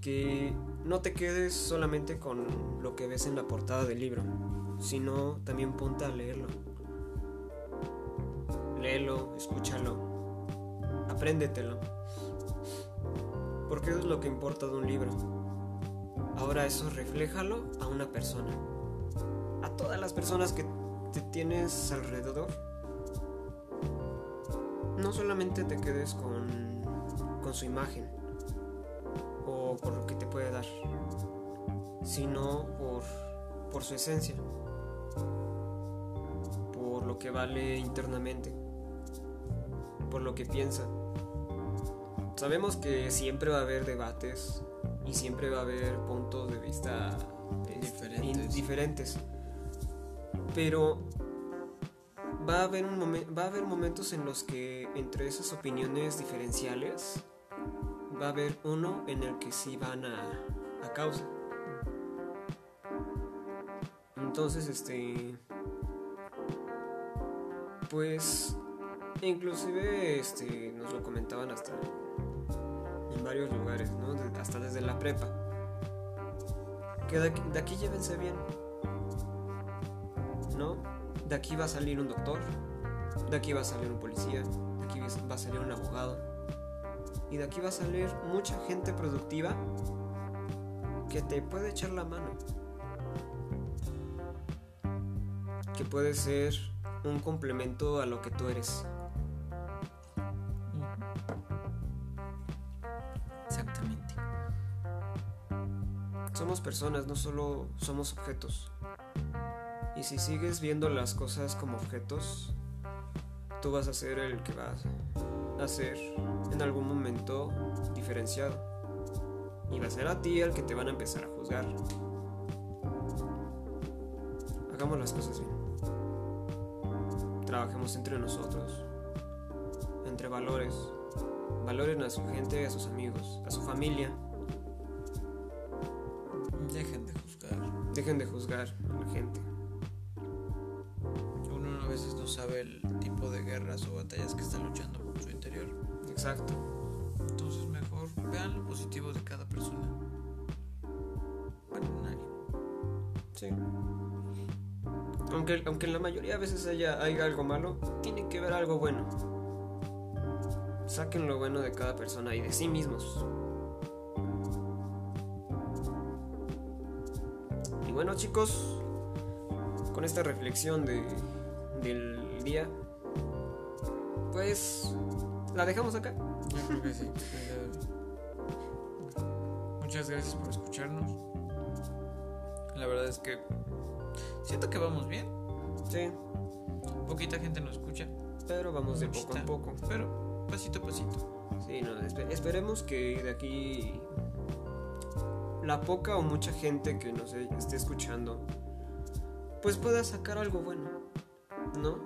Que no te quedes solamente con lo que ves en la portada del libro, sino también ponte a leerlo. Léelo, escúchalo, apréndetelo. Porque eso es lo que importa de un libro. Ahora eso refléjalo a una persona. A todas las personas que te tienes alrededor. No solamente te quedes con, con su imagen o por lo que te puede dar, sino por, por su esencia, por lo que vale internamente, por lo que piensa. Sabemos que siempre va a haber debates y siempre va a haber puntos de vista eh, Diferentes. diferentes. Pero va a haber un momen- va a haber momentos en los que entre esas opiniones diferenciales va a haber uno en el que sí van a, a causa. Entonces, este pues inclusive este nos lo comentaban hasta en varios lugares, ¿no? Hasta desde la prepa. Que de aquí, de aquí llévense bien. ¿No? De aquí va a salir un doctor, de aquí va a salir un policía, de aquí va a salir un abogado. Y de aquí va a salir mucha gente productiva que te puede echar la mano. Que puede ser un complemento a lo que tú eres. Exactamente. Somos personas, no solo somos objetos. Y si sigues viendo las cosas como objetos, tú vas a ser el que vas a ser en algún momento diferenciado. Y va a ser a ti el que te van a empezar a juzgar. Hagamos las cosas bien. Trabajemos entre nosotros, entre valores. Valoren a su gente, a sus amigos, a su familia. Dejen de juzgar. Dejen de juzgar a la gente. Sabe el tipo de guerras o batallas que están luchando por su interior. Exacto. Entonces mejor vean lo positivo de cada persona. Sí. Aunque, aunque en la mayoría de veces haya, haya algo malo, tiene que ver algo bueno. Saquen lo bueno de cada persona y de sí mismos. Y bueno chicos, con esta reflexión de, del día, pues la dejamos acá. Yo creo que sí. Muchas gracias por escucharnos. La verdad es que siento que vamos bien. Sí, Poquita gente nos escucha, pero vamos de poco a poco. pero pasito a pasito. Sí, no, espe- esperemos que de aquí la poca o mucha gente que nos e- esté escuchando pues pueda sacar algo bueno, ¿no?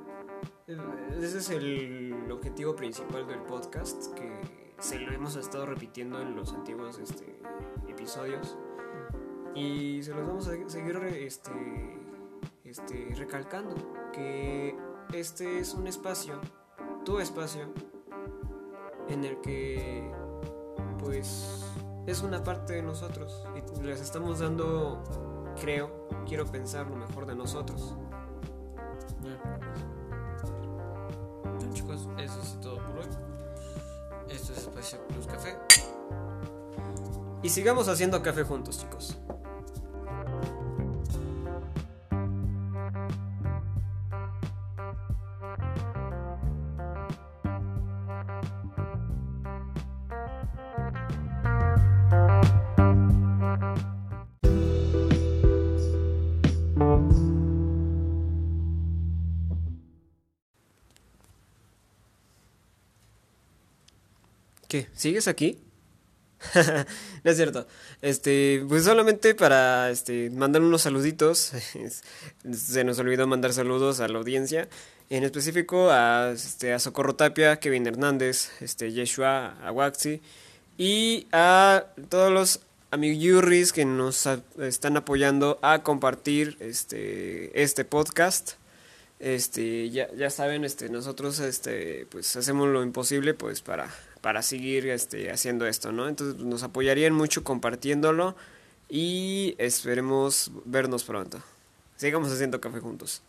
Ese es el objetivo principal del podcast que se lo hemos estado repitiendo en los antiguos este, episodios y se los vamos a seguir este, este, recalcando que este es un espacio, tu espacio en el que pues es una parte de nosotros y les estamos dando, creo, quiero pensar lo mejor de nosotros. Eso es todo por hoy. Esto es Espacio Plus Café. Y sigamos haciendo café juntos, chicos. ¿Sigues aquí? no es cierto. Este, pues solamente para este, mandar unos saluditos. Se nos olvidó mandar saludos a la audiencia. En específico a, este, a Socorro Tapia, Kevin Hernández, este, Yeshua Awaxi y a todos los amiguurris que nos están apoyando a compartir este, este podcast. Este, ya, ya saben, este, nosotros este, pues hacemos lo imposible pues para, para seguir este, haciendo esto, ¿no? Entonces nos apoyarían mucho compartiéndolo y esperemos vernos pronto. Sigamos haciendo café juntos.